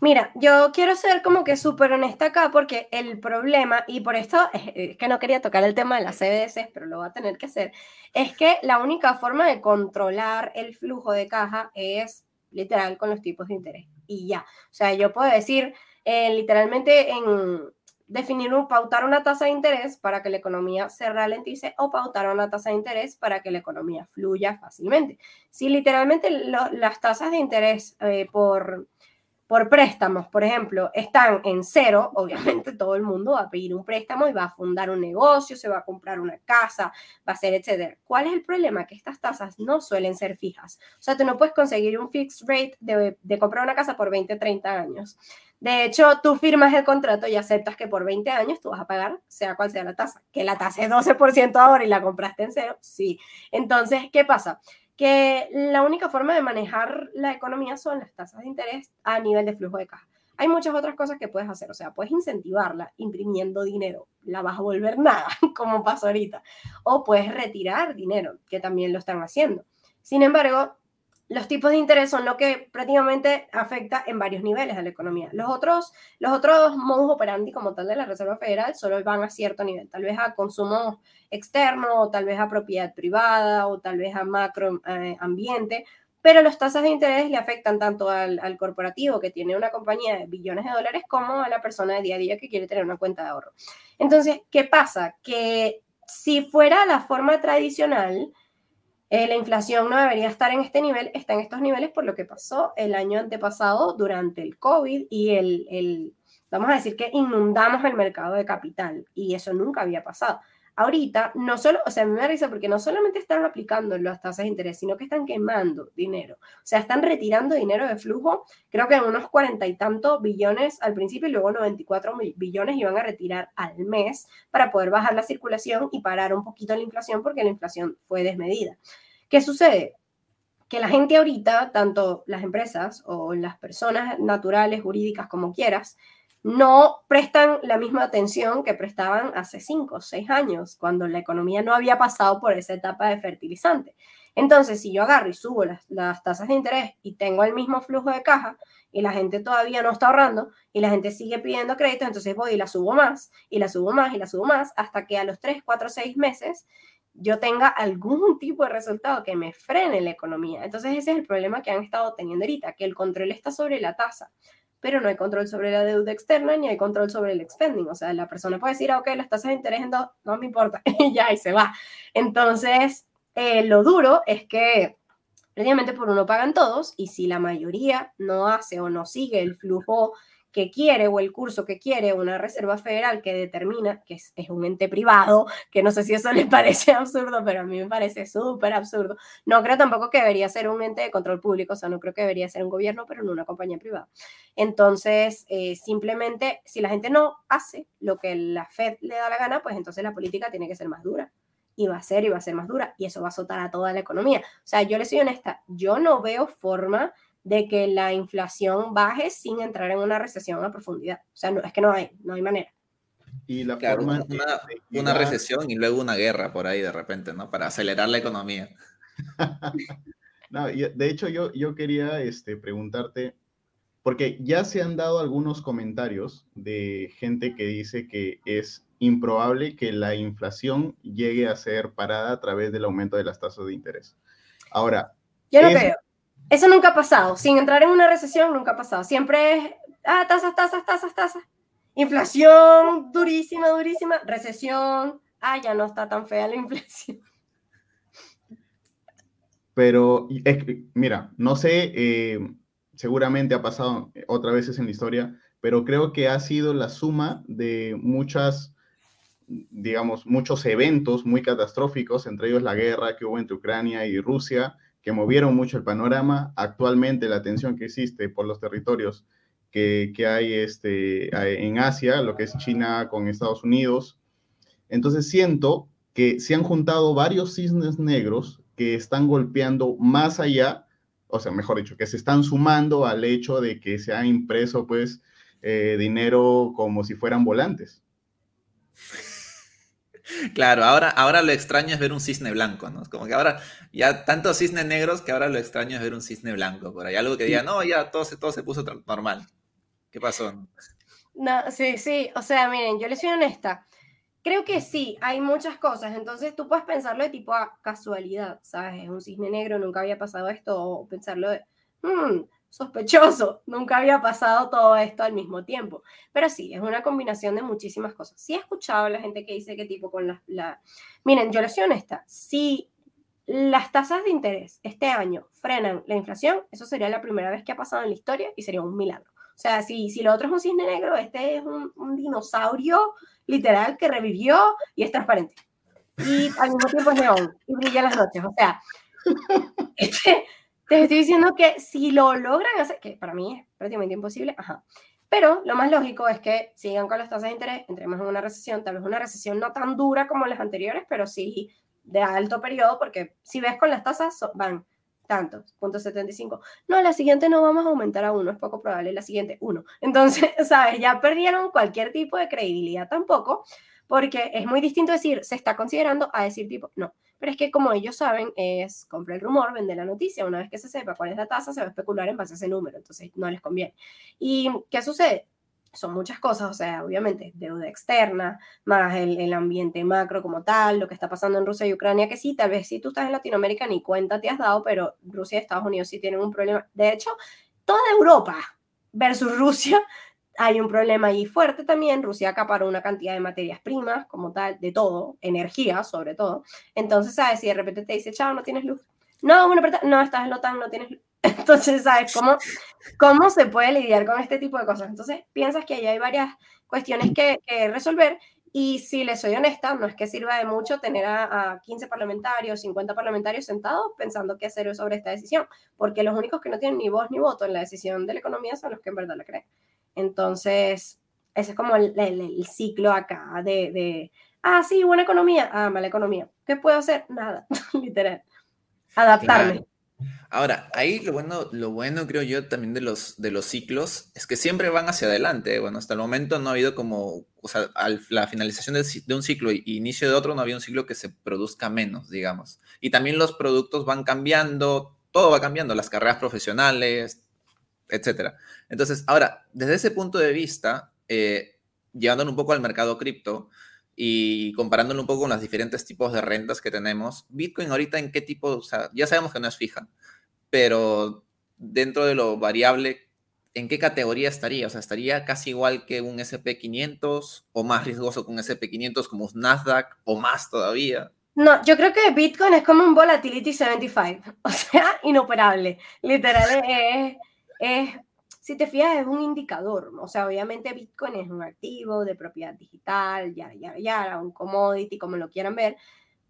Mira, yo quiero ser como que súper honesta acá porque el problema, y por esto es, que no quería tocar el tema de las CDS, pero lo voy a tener que hacer, es que la única forma de controlar el flujo de caja es literal con los tipos de interés. Y ya, o sea, yo puedo decir eh, literalmente en definir un, pautar una tasa de interés para que la economía se ralentice o pautar una tasa de interés para que la economía fluya fácilmente. Si literalmente las tasas de interés eh, por por préstamos, por ejemplo, están en cero, obviamente todo el mundo va a pedir un préstamo y va a fundar un negocio, se va a comprar una casa, va a hacer, etcétera. ¿Cuál es el problema? Que estas tasas no suelen ser fijas. O sea, tú no puedes conseguir un fixed rate de, comprar una casa por 20, 30 años. De hecho, tú firmas el contrato y aceptas que por 20 años tú vas a pagar, sea cual sea la tasa. Que la tasa es 12% ahora y la compraste en cero, sí. Entonces, ¿qué pasa? Que la única forma de manejar la economía son las tasas de interés a nivel de flujo de caja. Hay muchas otras cosas que puedes hacer, o sea, puedes incentivarla imprimiendo dinero, la vas a volver nada, como pasó ahorita, o puedes retirar dinero, que también lo están haciendo. Sin embargo, los tipos de interés son lo que prácticamente afecta en varios niveles a la economía. Los otros, los otros modus operandi como tal de la Reserva Federal solo van a cierto nivel, tal vez a consumo externo, o tal vez a propiedad privada, o tal vez a macro eh, pero las tasas de interés le afectan tanto al, al, corporativo que tiene una compañía de billones de dólares como a la persona de día a día que quiere tener una cuenta de ahorro. Entonces, ¿qué pasa? Que si fuera la forma tradicional, eh, la inflación no debería estar en este nivel, está en estos niveles por lo que pasó el año antepasado durante el COVID y el, vamos a decir que inundamos el mercado de capital y eso nunca había pasado. Ahorita, no solo, o sea, me da risa porque no solamente están aplicando las tasas de interés, sino que están quemando dinero. O sea, están retirando dinero de flujo, creo que en unos cuarenta y tantos billones al principio y luego 94 billones iban a retirar al mes para poder bajar la circulación y parar un poquito la inflación porque la inflación fue desmedida. ¿Qué sucede? Que la gente ahorita, tanto las empresas o las personas naturales, jurídicas, como quieras, no prestan la misma atención que prestaban hace cinco o seis años, cuando la economía no había pasado por esa etapa de fertilizante. Entonces, si yo agarro y subo las, tasas de interés y tengo el mismo flujo de caja y la gente todavía no está ahorrando y la gente sigue pidiendo crédito, entonces voy y la subo más y la subo más y la subo más hasta que a los tres, cuatro, seis meses yo tenga algún tipo de resultado que me frene la economía. Entonces ese es el problema que han estado teniendo ahorita, que el control está sobre la tasa pero no hay control sobre la deuda externa ni hay control sobre el expending. O sea, la persona puede decir, ah, ok, las tasas de interés en dos, no me importa, y ya, y se va. Entonces, eh, lo duro es que prácticamente por uno pagan todos y si la mayoría no hace o no sigue el flujo que quiere o el curso que quiere una reserva federal que determina que es, un ente privado, que no sé si eso les parece absurdo, pero a mí me parece súper absurdo. No creo tampoco que debería ser un ente de control público, o sea, no creo que debería ser un gobierno, pero no una compañía privada. Entonces, eh, simplemente, si la gente no hace lo que la Fed le da la gana, pues entonces la política tiene que ser más dura y va a ser y va a ser más dura y eso va a azotar a toda la economía. O sea, yo le soy honesta, yo no veo forma de que la inflación baje sin entrar en una recesión a profundidad. O sea, no, es que no hay, no hay manera. Y la forma una, una, recesión y luego una guerra por ahí de repente, ¿no? Para acelerar la economía. no, de hecho yo, yo quería este, preguntarte, porque ya se han dado algunos comentarios de gente que dice que es improbable que la inflación llegue a ser parada a través del aumento de las tasas de interés. Ahora, yo no creo. Eso nunca ha pasado. Sin entrar en una recesión, nunca ha pasado. Siempre es, ah, tasas, tasas, tasas, tasas. Inflación durísima, durísima. Recesión, ah, ya no está tan fea la inflación. Pero, mira, no sé, eh, seguramente ha pasado otras veces en la historia, pero creo que ha sido la suma de muchas, digamos, muchos eventos muy catastróficos, entre ellos la guerra que hubo entre Ucrania y Rusia, que movieron mucho el panorama. Actualmente la tensión que existe por los territorios que, que hay este, en Asia, lo que es China con Estados Unidos. Entonces siento que se han juntado varios cisnes negros que están golpeando más allá, o sea, mejor dicho, que se están sumando al hecho de que se ha impreso pues eh, dinero como si fueran volantes. Claro, ahora, ahora lo extraño es ver un cisne blanco, ¿no? Como que ahora ya tantos cisnes negros que ahora lo extraño es ver un cisne blanco por ahí. Algo que diga, no, ya todo se, todo se puso normal. ¿Qué pasó? No, sí, sí. O sea, miren, yo les soy honesta. Creo que sí, hay muchas cosas. Entonces tú puedes pensarlo de tipo a casualidad, ¿sabes? Es un cisne negro, nunca había pasado esto, o pensarlo de, hmm, sospechoso, nunca había pasado todo esto al mismo tiempo. Pero sí, es una combinación de muchísimas cosas. Sí he escuchado a la gente que dice que tipo con la... Miren, yo les soy honesta, si las tasas de interés este año frenan la inflación, eso sería la primera vez que ha pasado en la historia y sería un milagro. O sea, si, si lo otro es un cisne negro, este es un, un dinosaurio literal que revivió y es transparente. Y al mismo tiempo es neón y brilla las noches. O sea, este, te estoy diciendo que si lo logran hacer, que para mí es prácticamente imposible, ajá. Pero lo más lógico es que sigan con las tasas de interés, entremos en una recesión, tal vez una recesión no tan dura como las anteriores, pero sí de alto periodo, porque si ves con las tasas van tantos, punto 75. No, la siguiente no vamos a aumentar a uno, es poco probable, la siguiente uno. Entonces, ¿sabes? Ya perdieron cualquier tipo de credibilidad tampoco, porque es muy distinto decir se está considerando a decir tipo no. Pero es que como ellos saben, es compra el rumor, vende la noticia. Una vez que se sepa cuál es la tasa, se va a especular en base a ese número. Entonces no les conviene. ¿Y qué sucede? Son muchas cosas, o sea, obviamente, deuda externa, más el, el, ambiente macro como tal, lo que está pasando en Rusia y Ucrania, que sí, tal vez si tú estás en Latinoamérica ni cuenta te has dado, pero Rusia y Estados Unidos sí tienen un problema. De hecho, toda Europa versus Rusia hay un problema ahí fuerte también. Rusia acaparó una cantidad de materias primas, como tal, de todo, energía sobre todo. Entonces, ¿sabes? Si de repente te dice, chao, no tienes luz. No, bueno, pero no, estás en la OTAN, no tienes luz. Entonces, ¿sabes cómo, cómo se puede lidiar con este tipo de cosas? Entonces, piensas que ahí hay varias cuestiones que, resolver y si les soy honesta, no es que sirva de mucho tener a, a, 15 parlamentarios, 50 parlamentarios sentados pensando qué hacer sobre esta decisión, porque los únicos que no tienen ni voz ni voto en la decisión de la economía son los que en verdad la creen. Entonces, ese es como el, el, ciclo acá de, de, ah, sí, buena economía, ah, mala economía. ¿Qué puedo hacer? Nada, literal. Adaptarme. Ahora, ahí lo bueno, lo bueno creo yo también de los, de los ciclos es que siempre van hacia adelante. Bueno, hasta el momento no ha habido como, o sea, al, la finalización de, de, un ciclo y inicio de otro no había un ciclo que se produzca menos, digamos. Y también los productos van cambiando, todo va cambiando, las carreras profesionales, etcétera. Entonces, ahora, desde ese punto de vista, eh, llevándolo un poco al mercado cripto y comparándolo un poco con los diferentes tipos de rentas que tenemos, Bitcoin ahorita en qué tipo, o sea, ya sabemos que no es fija, pero dentro de lo variable, ¿en qué categoría estaría? O sea, ¿estaría casi igual que un SP500 o más riesgoso que un SP500 como un Nasdaq o más todavía? No, yo creo que Bitcoin es como un volatility 75, o sea, inoperable. Literal, es si te fijas, es un indicador. O sea, obviamente Bitcoin es un activo de propiedad digital, ya, ya, ya, un commodity, como lo quieran ver,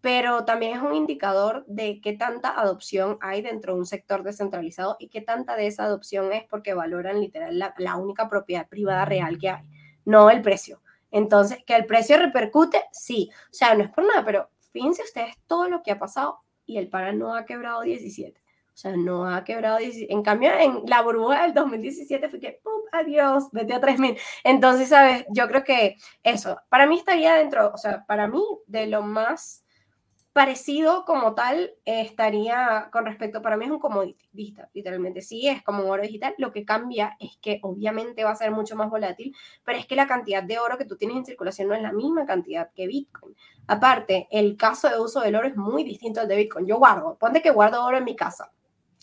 pero también es un indicador de qué tanta adopción hay dentro de un sector descentralizado y qué tanta de esa adopción es porque valoran literal la, única propiedad privada real que hay, no el precio. Entonces, que el precio repercute, sí. O sea, no es por nada, pero fíjense ustedes todo lo que ha pasado y el para no ha quebrado 17. O sea, no ha quebrado. En cambio, en la burbuja del 2017 fue que, ¡pum! Adiós, vete a 3000. Entonces, ¿sabes? Yo creo que eso, para mí estaría dentro, o sea, para mí, de lo más parecido como tal, estaría con respecto, para mí es un commodity digital, literalmente. Sí, es como un oro digital. Lo que cambia es que obviamente va a ser mucho más volátil, pero es que la cantidad de oro que tú tienes en circulación no es la misma cantidad que Bitcoin. Aparte, el caso de uso del oro es muy distinto al de Bitcoin. Yo guardo, ponte que guardo oro en mi casa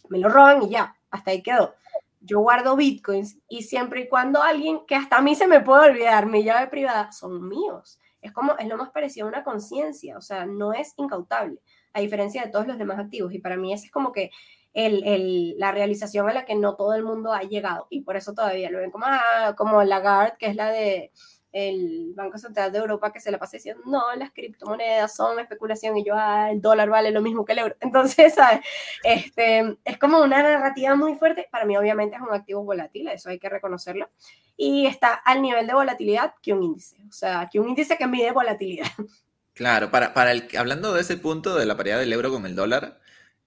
me lo roban y ya, hasta ahí quedó. Yo guardo bitcoins y siempre y cuando alguien que hasta a mí se me puede olvidar mi llave privada son míos. Es como, es lo más parecido a una conciencia, o sea, no es incautable, a diferencia de todos los demás activos. Y para mí ese es como que el, el, la realización a la que no todo el mundo ha llegado y por eso todavía lo ven como, ah, como Lagarde, que es la de el Banco Central de Europa que se la pasa diciendo, no, las criptomonedas son especulación y yo, ah, el dólar vale lo mismo que el euro. Entonces, ¿sabes? Este, es como una narrativa muy fuerte. Para mí, obviamente, es un activo volátil, eso hay que reconocerlo. Y está al nivel de volatilidad que un índice, o sea, que un índice que mide volatilidad. Claro, para, para el, hablando de ese punto de la paridad del euro con el dólar,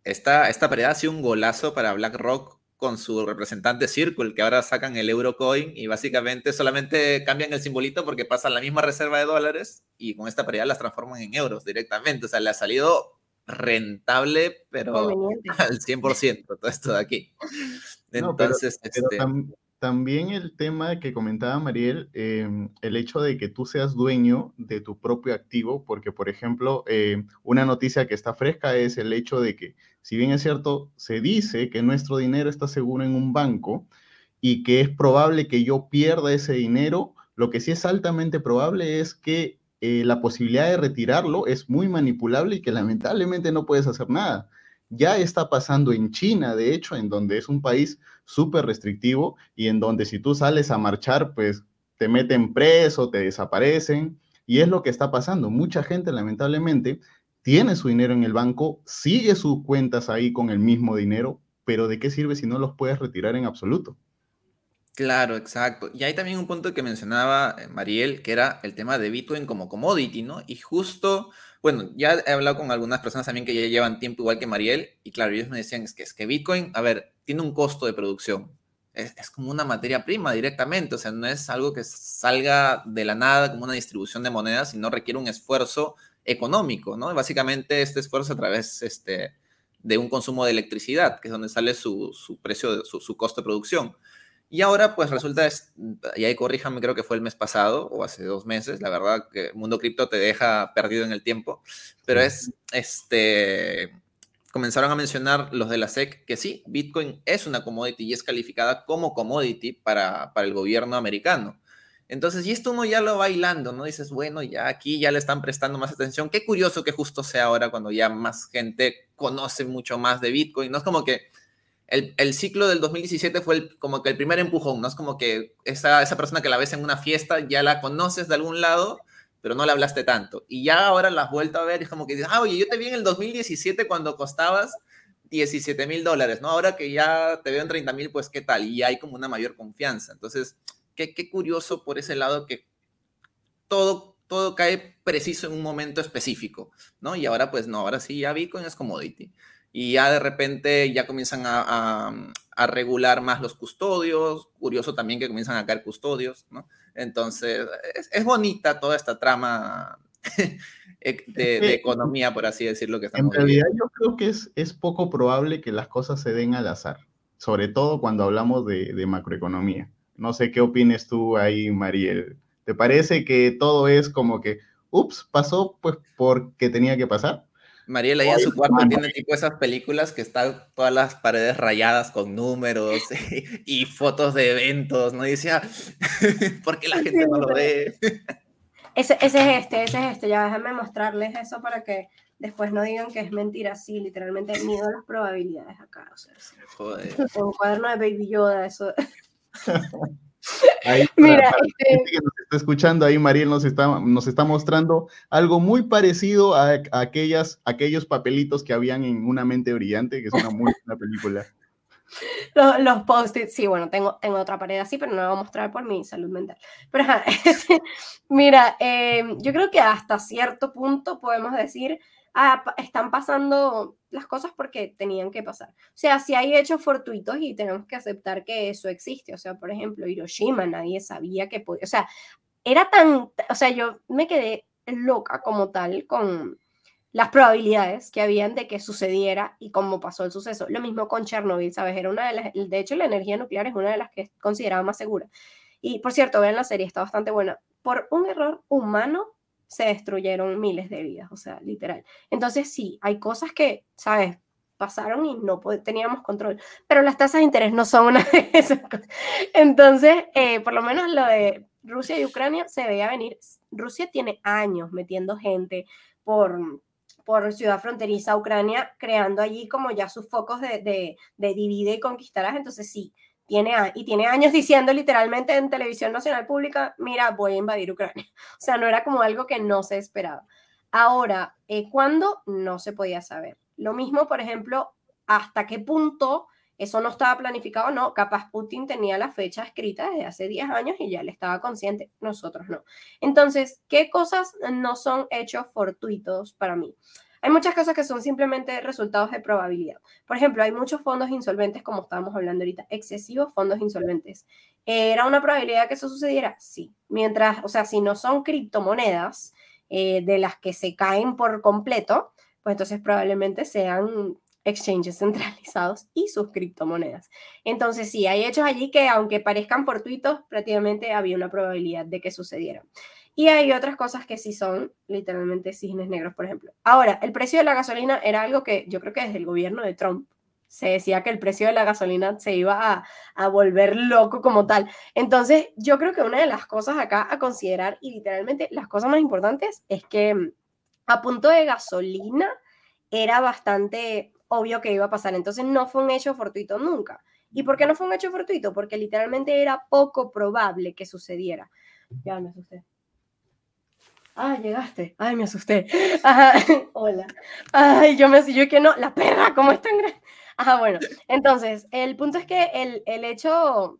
esta, esta paridad ha sido un golazo para BlackRock con su representante Circle, que ahora sacan el Eurocoin y básicamente solamente cambian el simbolito porque pasan la misma reserva de dólares y con esta paridad las transforman en euros directamente. O sea, le ha salido rentable, pero al 100% todo esto de aquí. Entonces, este también el tema que comentaba Mariel, em, el hecho de que tú seas dueño de tu propio activo, porque por ejemplo, em, una noticia que está fresca es el hecho de que, si bien es cierto, se dice que nuestro dinero está seguro en un banco y que es probable que yo pierda ese dinero, lo que sí es altamente probable es que eh, la posibilidad de retirarlo es muy manipulable y que lamentablemente no puedes hacer nada. Ya está pasando en China, de hecho, en donde es un país súper restrictivo y en donde si tú sales a marchar, pues te meten preso, te desaparecen. Y es lo que está pasando. Mucha gente, lamentablemente, tiene su dinero en el banco, sigue sus cuentas ahí con el mismo dinero, pero ¿de qué sirve si no los puedes retirar en absoluto? Claro, exacto. Y hay también un punto que mencionaba eh, Mariel, que era el tema de Bitcoin como commodity, ¿no? Y justo bueno, ya he hablado con algunas personas también que ya llevan tiempo igual que Mariel, y claro, ellos me decían, es que, es que Bitcoin, a ver, tiene un costo de producción. Es, es, como una materia prima directamente, o sea, no es algo que salga de la nada como una distribución de monedas, sino requiere un esfuerzo económico, ¿no? Básicamente este esfuerzo a través este, de un consumo de electricidad, que es donde sale su, su precio, su, su costo de producción. Y ahora, pues resulta, y ahí corríjame, creo que fue el mes pasado o hace dos meses, la verdad que el mundo cripto te deja perdido en el tiempo, pero es, este, comenzaron a mencionar los de la SEC que sí, Bitcoin es una commodity y es calificada como commodity para, para el gobierno americano. Entonces, y esto uno ya lo va hilando, ¿no? Dices, bueno, ya aquí ya le están prestando más atención. Qué curioso que justo sea ahora cuando ya más gente conoce mucho más de Bitcoin. No es como que el, el, ciclo del 2017 fue el, como que el primer empujón, ¿no? Es como que esa, esa persona que la ves en una fiesta ya la conoces de algún lado, pero no le hablaste tanto. Y ya ahora la has vuelto a ver y es como que dices, ah, oye, yo te vi en el 2017 cuando costabas 17 mil dólares, ¿no? Ahora que ya te veo en 30 mil, pues qué tal. Y hay como una mayor confianza. Entonces, qué, qué curioso por ese lado que todo, todo cae preciso en un momento específico, ¿no? Y ahora pues no, ahora sí, ya Bitcoin es commodity y ya de repente ya comienzan a, a, regular más los custodios, curioso también que comienzan a caer custodios, ¿no? Entonces, es, es bonita toda esta trama de, de, economía, por así decirlo. Que en realidad yo creo que es, es poco probable que las cosas se den al azar, sobre todo cuando hablamos de, de macroeconomía. No sé qué opines tú ahí, Mariel. ¿Te parece que todo es como que, ups, pasó pues porque tenía que pasar? Mariela ahí en su cuarto tiene tipo esas películas que están todas las paredes rayadas con números y, fotos de eventos, ¿no? Y decía, ¿por qué la gente no lo ve? Ese, ese es este, ese es este. Ya déjame mostrarles eso para que después no digan que es mentira. Sí, literalmente mido las probabilidades acá. O sea, Joder. Un cuaderno de Baby Yoda, eso. Ahí, Mira, este... que nos está escuchando, ahí Mariel nos está, nos está mostrando algo muy parecido a, aquellas, aquellos papelitos que habían en Una mente brillante, que es una muy buena película. Los, los post-its, sí, bueno, tengo, tengo otra pared así, pero no la voy a mostrar por mi salud mental. Pero este, mira, eh, yo creo que hasta cierto punto podemos decir están pasando las cosas porque tenían que pasar. O sea, si hay hechos fortuitos y tenemos que aceptar que eso existe. O sea, por ejemplo, Hiroshima, nadie sabía que podía, o sea, era tan, o sea, yo me quedé loca como tal con las probabilidades que habían de que sucediera y cómo pasó el suceso. Lo mismo con Chernobyl, ¿sabes? Era una de las, de hecho, la energía nuclear es una de las que consideraba más segura. Y por cierto, vean la serie, está bastante buena. Por un error humano se destruyeron miles de vidas, o sea, literal. Entonces sí, hay cosas que, ¿sabes? Pasaron y no teníamos control, pero las tasas de interés no son una de esas cosas. Entonces, eh, por lo menos lo de Rusia y Ucrania se veía venir. Rusia tiene años metiendo gente por, por ciudad fronteriza a Ucrania, creando allí como ya sus focos de, de, de divide y conquistarás. Entonces sí, tiene, y tiene años diciendo literalmente en televisión nacional pública, mira, voy a invadir Ucrania. O sea, no era como algo que no se esperaba. Ahora, eh, ¿cuándo? No se podía saber. Lo mismo, por ejemplo, hasta qué punto eso no estaba planificado, no, capaz Putin tenía la fecha escrita desde hace 10 años y ya le estaba consciente, nosotros no. Entonces, ¿qué cosas no son hechos fortuitos para mí? Hay muchas cosas que son simplemente resultados de probabilidad. Por ejemplo, hay muchos fondos insolventes, como estábamos hablando ahorita, excesivos fondos insolventes. ¿Era una probabilidad que eso sucediera? Sí. Mientras, o sea, si no son criptomonedas eh, de las que se caen por completo, pues entonces probablemente sean exchanges centralizados y sus criptomonedas. Entonces, sí, hay hechos allí que, aunque parezcan fortuitos, prácticamente había una probabilidad de que sucedieran. Y hay otras cosas que sí son literalmente cisnes negros, por ejemplo. Ahora, el precio de la gasolina era algo que yo creo que desde el gobierno de Trump se decía que el precio de la gasolina se iba a, volver loco como tal. Entonces, yo creo que una de las cosas acá a considerar, y literalmente las cosas más importantes, es que mm, a punto de gasolina era bastante obvio que iba a pasar. Entonces, no fue un hecho fortuito nunca. ¿Y por qué no fue un hecho fortuito? Porque literalmente era poco probable que sucediera. Ya me asusté. Ah, llegaste. Ay, me asusté. Hola. Ay, yo me yo que no, la perra, ¿cómo es tan grande? Ajá, bueno. Entonces, el punto es que el, el hecho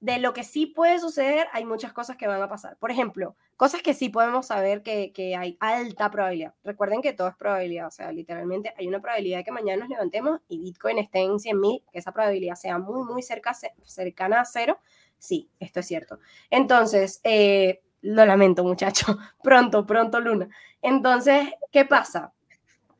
de lo que sí puede suceder, hay muchas cosas que van a pasar. Por ejemplo, cosas que sí podemos saber que, que, hay alta probabilidad. Recuerden que todo es probabilidad, o sea, literalmente hay una probabilidad de que mañana nos levantemos y Bitcoin esté en 100 mil, que esa probabilidad sea muy, muy cerca, cercana a cero. Sí, esto es cierto. Entonces, eh, lo lamento, muchacho. Pronto, pronto, Luna. Entonces, ¿qué pasa?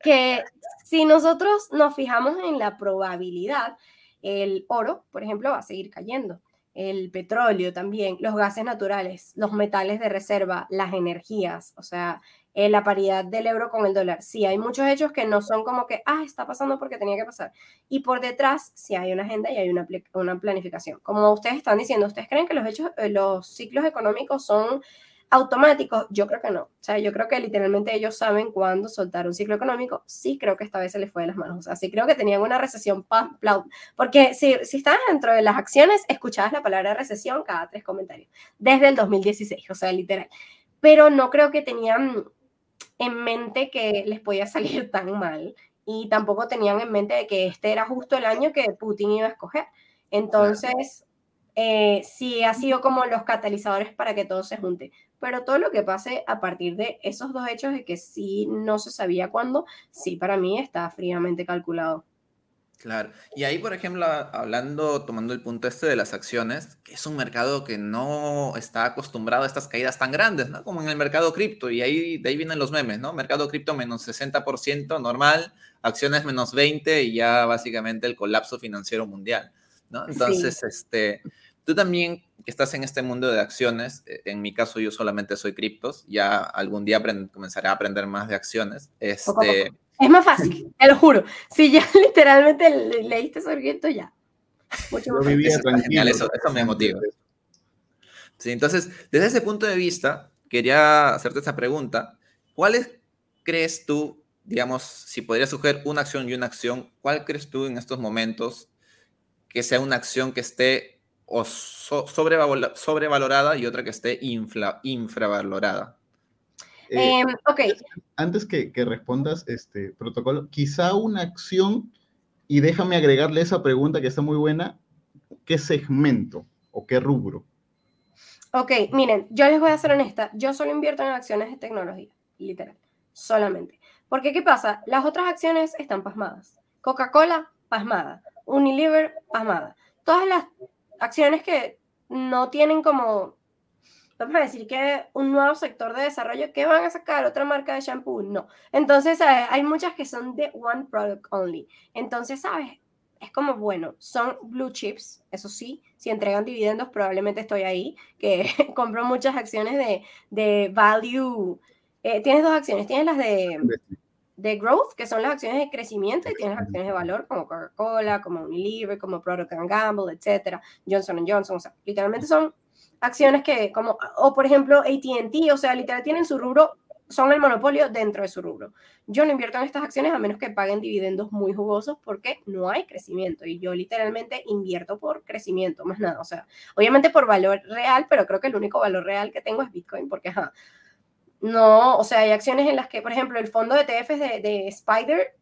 Que si nosotros nos fijamos en la probabilidad, el oro, por ejemplo, va a seguir cayendo. El petróleo también, los gases naturales, los metales de reserva, las energías, o sea, eh, la paridad del euro con el dólar. Sí, hay muchos hechos que no son como que, ah, está pasando porque tenía que pasar. Y por detrás, sí hay una agenda y hay una, una planificación. Como ustedes están diciendo, ¿ustedes creen que los hechos, eh, los ciclos económicos son automáticos, yo creo que no. O sea, yo creo que literalmente ellos saben cuándo soltar un ciclo económico. Sí creo que esta vez se les fue de las manos. O sea, sí creo que tenían una recesión, porque si, si estabas dentro de las acciones, escuchabas la palabra recesión cada tres comentarios, desde el 2016, o sea, literal. Pero no creo que tenían en mente que les podía salir tan mal y tampoco tenían en mente de que este era justo el año que Putin iba a escoger. Entonces, eh, sí ha sido como los catalizadores para que todo se junte. Pero todo lo que pase a partir de esos dos hechos de que sí no se sabía cuándo, sí para mí está fríamente calculado. Claro. Y ahí, por ejemplo, hablando, tomando el punto este de las acciones, que es un mercado que no está acostumbrado a estas caídas tan grandes, ¿no? Como en el mercado cripto, y ahí de ahí vienen los memes, ¿no? Mercado cripto menos 60% normal, acciones menos 20 y ya básicamente el colapso financiero mundial, ¿no? Entonces, este, tú también que estás en este mundo de acciones, eh, en mi caso yo solamente soy criptos, ya algún día comenzaré a aprender más de acciones. Este, es más fácil, te lo juro. Si ya literalmente leíste sobre esto, ya. Mucho más Genial, eso, eso me motiva. Sí, entonces, desde ese punto de vista, quería hacerte esa pregunta. ¿Cuáles crees tú, digamos, si podrías sugerir una acción y una acción, cuál crees tú en estos momentos que sea una acción que esté o sobrevalorada y otra que esté infravalorada? Eh, em, ok. Antes que, respondas, este protocolo, quizá una acción, y déjame agregarle esa pregunta que está muy buena, ¿qué segmento o qué rubro? Ok, miren, yo les voy a ser honesta, yo solo invierto en acciones de tecnología, literal, solamente. Porque, ¿qué pasa? Las otras acciones están pasmadas. Coca-Cola, pasmada. Unilever, pasmada. Todas las acciones que no tienen como vamos a decir que un nuevo sector de desarrollo, ¿qué van a sacar? ¿Otra marca de shampoo? No. Entonces, hay muchas que son de one product only. Entonces, ¿sabes? Es como, bueno, son blue chips, eso sí, si entregan dividendos, probablemente estoy ahí, que compro muchas acciones de, de value. Eh, tienes dos acciones, tienes las de, de growth, que son las acciones de crecimiento, y tienes acciones de valor como Coca-Cola, como Unilever, como Product Gamble, etcétera, Johnson Johnson, o sea, literalmente son acciones que, como, o por ejemplo, ATT, o sea, literal tienen su rubro, son el monopolio dentro de su rubro. Yo no invierto en estas acciones a menos que paguen dividendos muy jugosos porque no hay crecimiento y yo literalmente invierto por crecimiento, más nada. O sea, obviamente por valor real, pero creo que el único valor real que tengo es Bitcoin porque, ajá, no, o sea, hay acciones en las que, por ejemplo, el fondo de ETFs de, de Spider,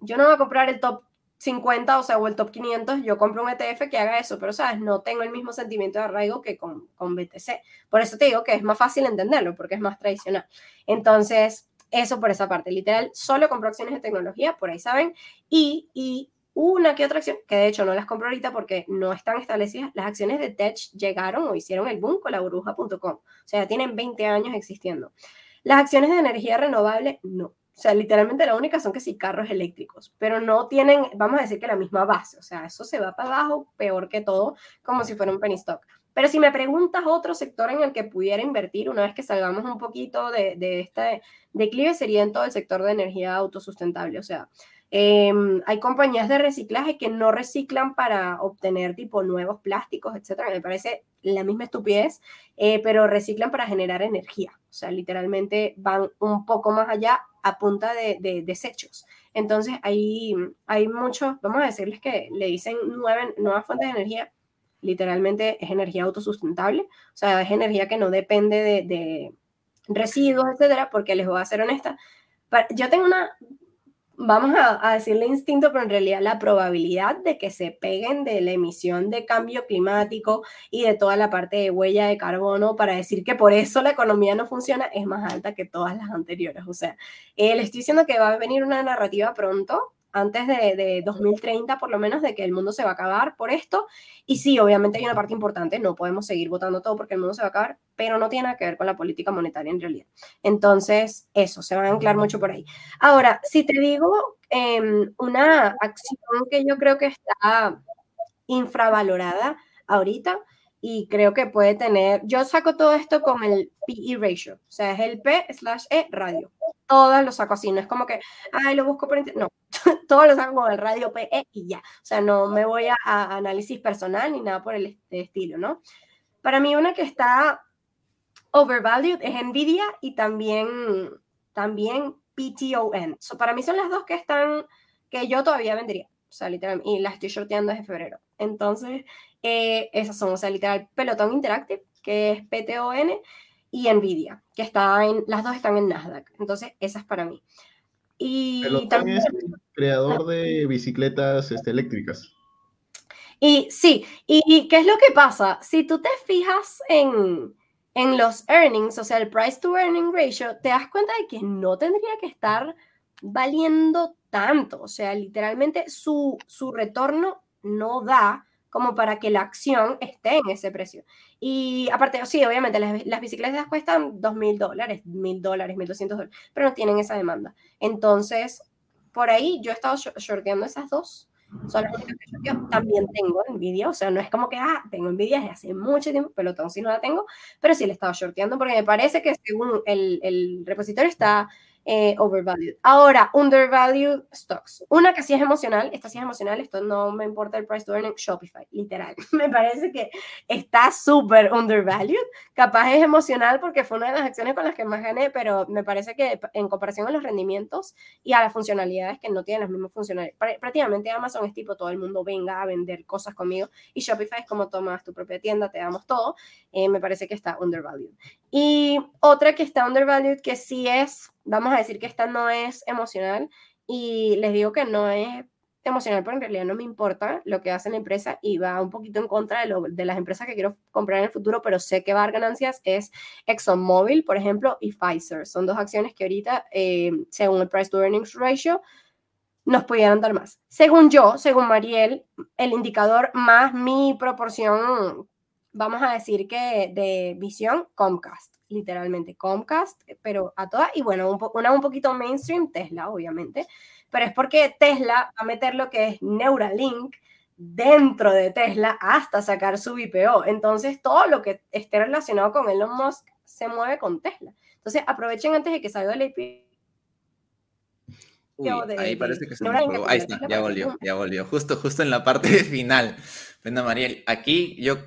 yo no voy a comprar el top 50, o sea, o el top 500, yo compro un ETF que haga eso, pero, ¿sabes? No tengo el mismo sentimiento de arraigo que con, con BTC. Por eso te digo que es más fácil entenderlo, porque es más tradicional. Entonces, eso por esa parte. Literal, solo compro acciones de tecnología, por ahí saben, y, y una que otra acción, que de hecho no las compro ahorita porque no están establecidas, las acciones de Tech llegaron o hicieron el boom con la burbuja.com. O sea, tienen 20 años existiendo. Las acciones de energía renovable, no. O sea, literalmente la única son que sí carros eléctricos, pero no tienen, vamos a decir que la misma base. O sea, eso se va para abajo peor que todo, como si fuera un penny stock. Pero si me preguntas otro sector en el que pudiera invertir una vez que salgamos un poquito de, de este declive, sería en todo el sector de energía autosustentable. O sea, Em, hay compañías de reciclaje que no reciclan para obtener tipo nuevos plásticos, etcétera. Me parece la misma estupidez, eh, pero reciclan para generar energía. O sea, literalmente van un poco más allá a punta de, desechos. Entonces, hay, hay muchos, vamos a decirles que le dicen nueve, nuevas fuentes de energía. Literalmente es energía autosustentable, o sea, es energía que no depende de, de residuos, etcétera, porque les voy a ser honesta. Yo tengo una vamos a, decirle instinto, pero en realidad la probabilidad de que se peguen de la emisión de cambio climático y de toda la parte de huella de carbono para decir que por eso la economía no funciona es más alta que todas las anteriores. O sea, eh, le estoy diciendo que va a venir una narrativa pronto antes de, 2030 por lo menos, de que el mundo se va a acabar por esto. Y sí, obviamente hay una parte importante, no podemos seguir votando todo porque el mundo se va a acabar, pero no tiene nada que ver con la política monetaria en realidad. Entonces, eso, se va a anclar mucho por ahí. Ahora, si te digo em, una acción que yo creo que está infravalorada ahorita, y creo que puede tener, yo saco todo esto con el PE ratio, o sea, es el P slash E radio. Todos lo saco así, no es como que, ay, lo busco por internet, no, todo lo saco con el radio PE y ya. O sea, no me voy a, análisis personal ni nada por el estilo, ¿no? Para mí una que está overvalued es Nvidia y también, también PTON. para mí son las dos que están, que yo todavía vendría. O sea, literal, y las estoy shorteando desde febrero. Entonces, eh, esas son, o sea, literal, Pelotón Interactive, que es PTON, y Nvidia, que está en, las dos están en Nasdaq. Entonces, esas para mí. Y también es el creador de bicicletas este, eléctricas. Y sí, y, ¿qué es lo que pasa? Si tú te fijas en, en los earnings, o sea, el price to earning ratio, te das cuenta de que no tendría que estar valiendo tanto. O sea, literalmente su, su retorno no da como para que la acción esté en ese precio. Y aparte, sí, obviamente las, las bicicletas cuestan dos mil dólares, mil dólares, mil doscientos dólares, pero no tienen esa demanda. Entonces, por ahí yo he estado shorteando esas dos. Son las que yo también tengo Nvidia, o sea, no es como que, ah, tengo Nvidia desde hace mucho tiempo, pelotón sí no la tengo, pero sí le he estado shorteando porque me parece que según el repositorio está eh, overvalued. Ahora, undervalued stocks. Una que sí es emocional, esta sí es emocional, esto no me importa el price to earning, Shopify, literal. Me parece que está súper undervalued. Capaz es emocional porque fue una de las acciones con las que más gané, pero me parece que en comparación a los rendimientos y a las funcionalidades que no tienen las mismas funcionalidades, prácticamente Amazon es tipo todo el mundo venga a vender cosas conmigo y Shopify es como tomas tu propia tienda, te damos todo. Eh, me parece que está undervalued. Y otra que está undervalued que sí es vamos a decir que esta no es emocional y les digo que no es emocional, pero en realidad no me importa lo que hace la empresa y va un poquito en contra de, lo, de las empresas que quiero comprar en el futuro, pero sé que va a dar ganancias, es ExxonMobil, por ejemplo, y Pfizer. Son dos acciones que ahorita, eh, según el Price to Earnings Ratio, nos pudieran dar más. Según yo, según Mariel, el indicador más mi proporción, vamos a decir que de visión, Comcast literalmente Comcast, pero a todas, y bueno, una un poquito mainstream, Tesla, obviamente, pero es porque Tesla va a meter lo que es Neuralink dentro de Tesla hasta sacar su IPO. Entonces, todo lo que esté relacionado con Elon Musk se mueve con Tesla. Entonces, aprovechen antes de que salga el IPO. ahí parece que se me Ahí está, ya volvió, ya volvió. Justo, justo en la parte final. Bueno, Mariel, aquí yo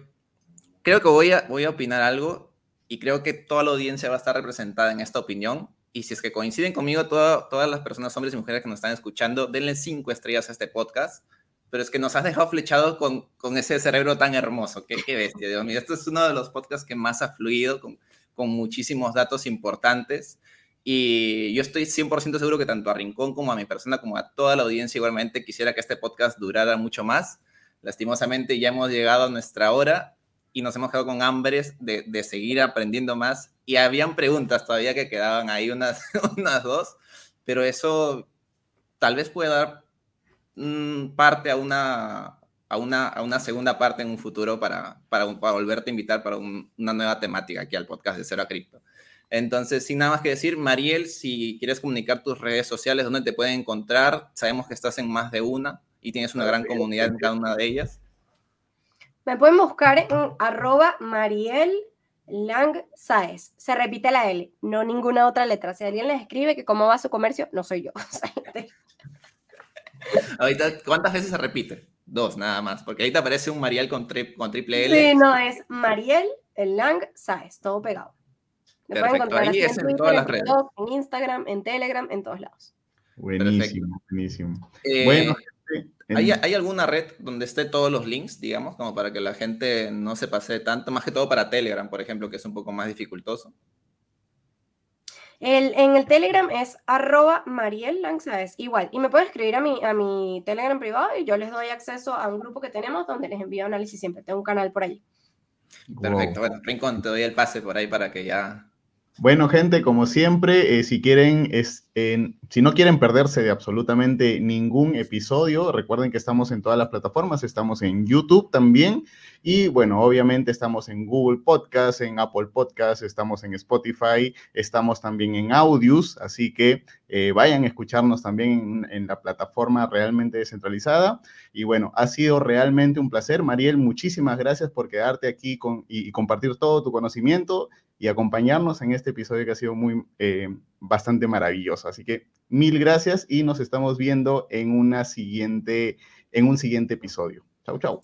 creo que voy a, voy a opinar algo y creo que toda la audiencia va a estar representada en esta opinión. Y si es que coinciden conmigo, todas las personas, hombres y mujeres que nos están escuchando, denle cinco estrellas a este podcast. Pero es que nos has dejado flechados con, con ese cerebro tan hermoso. Qué, qué bestia, Dios mío. Este es uno de los podcasts que más ha fluido, con, con muchísimos datos importantes. Y yo estoy 100% seguro que tanto a Rincón como a mi persona, como a toda la audiencia igualmente, quisiera que este podcast durara mucho más. Lastimosamente ya hemos llegado a nuestra hora y nos hemos quedado con hambres de, de, seguir aprendiendo más. Y habían preguntas todavía que quedaban ahí, unas, unas dos, pero eso tal vez pueda dar mm, parte a una, a, una, a una segunda parte en un futuro para, para, volverte a invitar para una nueva temática aquí al podcast de Cero a Cripto. Entonces, sin nada más que decir, Mariel, si quieres comunicar tus redes sociales, ¿dónde te pueden encontrar? Sabemos que estás en más de una y tienes una gran comunidad en cada una de ellas. Me pueden buscar en arroba Mariel Lang Saez. Se repite la L, no ninguna otra letra. Si alguien les escribe que cómo va su comercio, no soy yo. ahorita, ¿cuántas veces se repite? Dos, nada más. Porque ahorita aparece un Mariel con, con triple L. Sí, no, es Mariel Lang Saez, todo pegado. Me pueden encontrar ahí en, Twitter, todas las redes. en Instagram, en Telegram, en todos lados. Buenísimo, buenísimo. Eh, bueno, ¿Hay, alguna red donde esté todos los links, digamos, como para que la gente no se pase tanto? Más que todo para Telegram, por ejemplo, que es un poco más dificultoso. El, en el Telegram es arroba Mariel igual. Y me pueden escribir a mi, a mi Telegram privado y yo les doy acceso a un grupo que tenemos donde les envío análisis siempre. Tengo un canal por allí. Perfecto. Bueno, Rincón, te doy el pase por ahí para que ya bueno, gente, como siempre, eh, si quieren, es, si no quieren perderse de absolutamente ningún episodio, recuerden que estamos en todas las plataformas, estamos en YouTube también y bueno, obviamente estamos en Google Podcast, en Apple Podcast, estamos en Spotify, estamos también en Audios, así que eh, vayan a escucharnos también en, la plataforma realmente descentralizada. Y bueno, ha sido realmente un placer. Mariel, muchísimas gracias por quedarte aquí con, y compartir todo tu conocimiento y acompañarnos en este episodio que ha sido muy, eh, bastante maravilloso. Así que mil gracias y nos estamos viendo en, una siguiente, en un siguiente episodio. Chau, chau.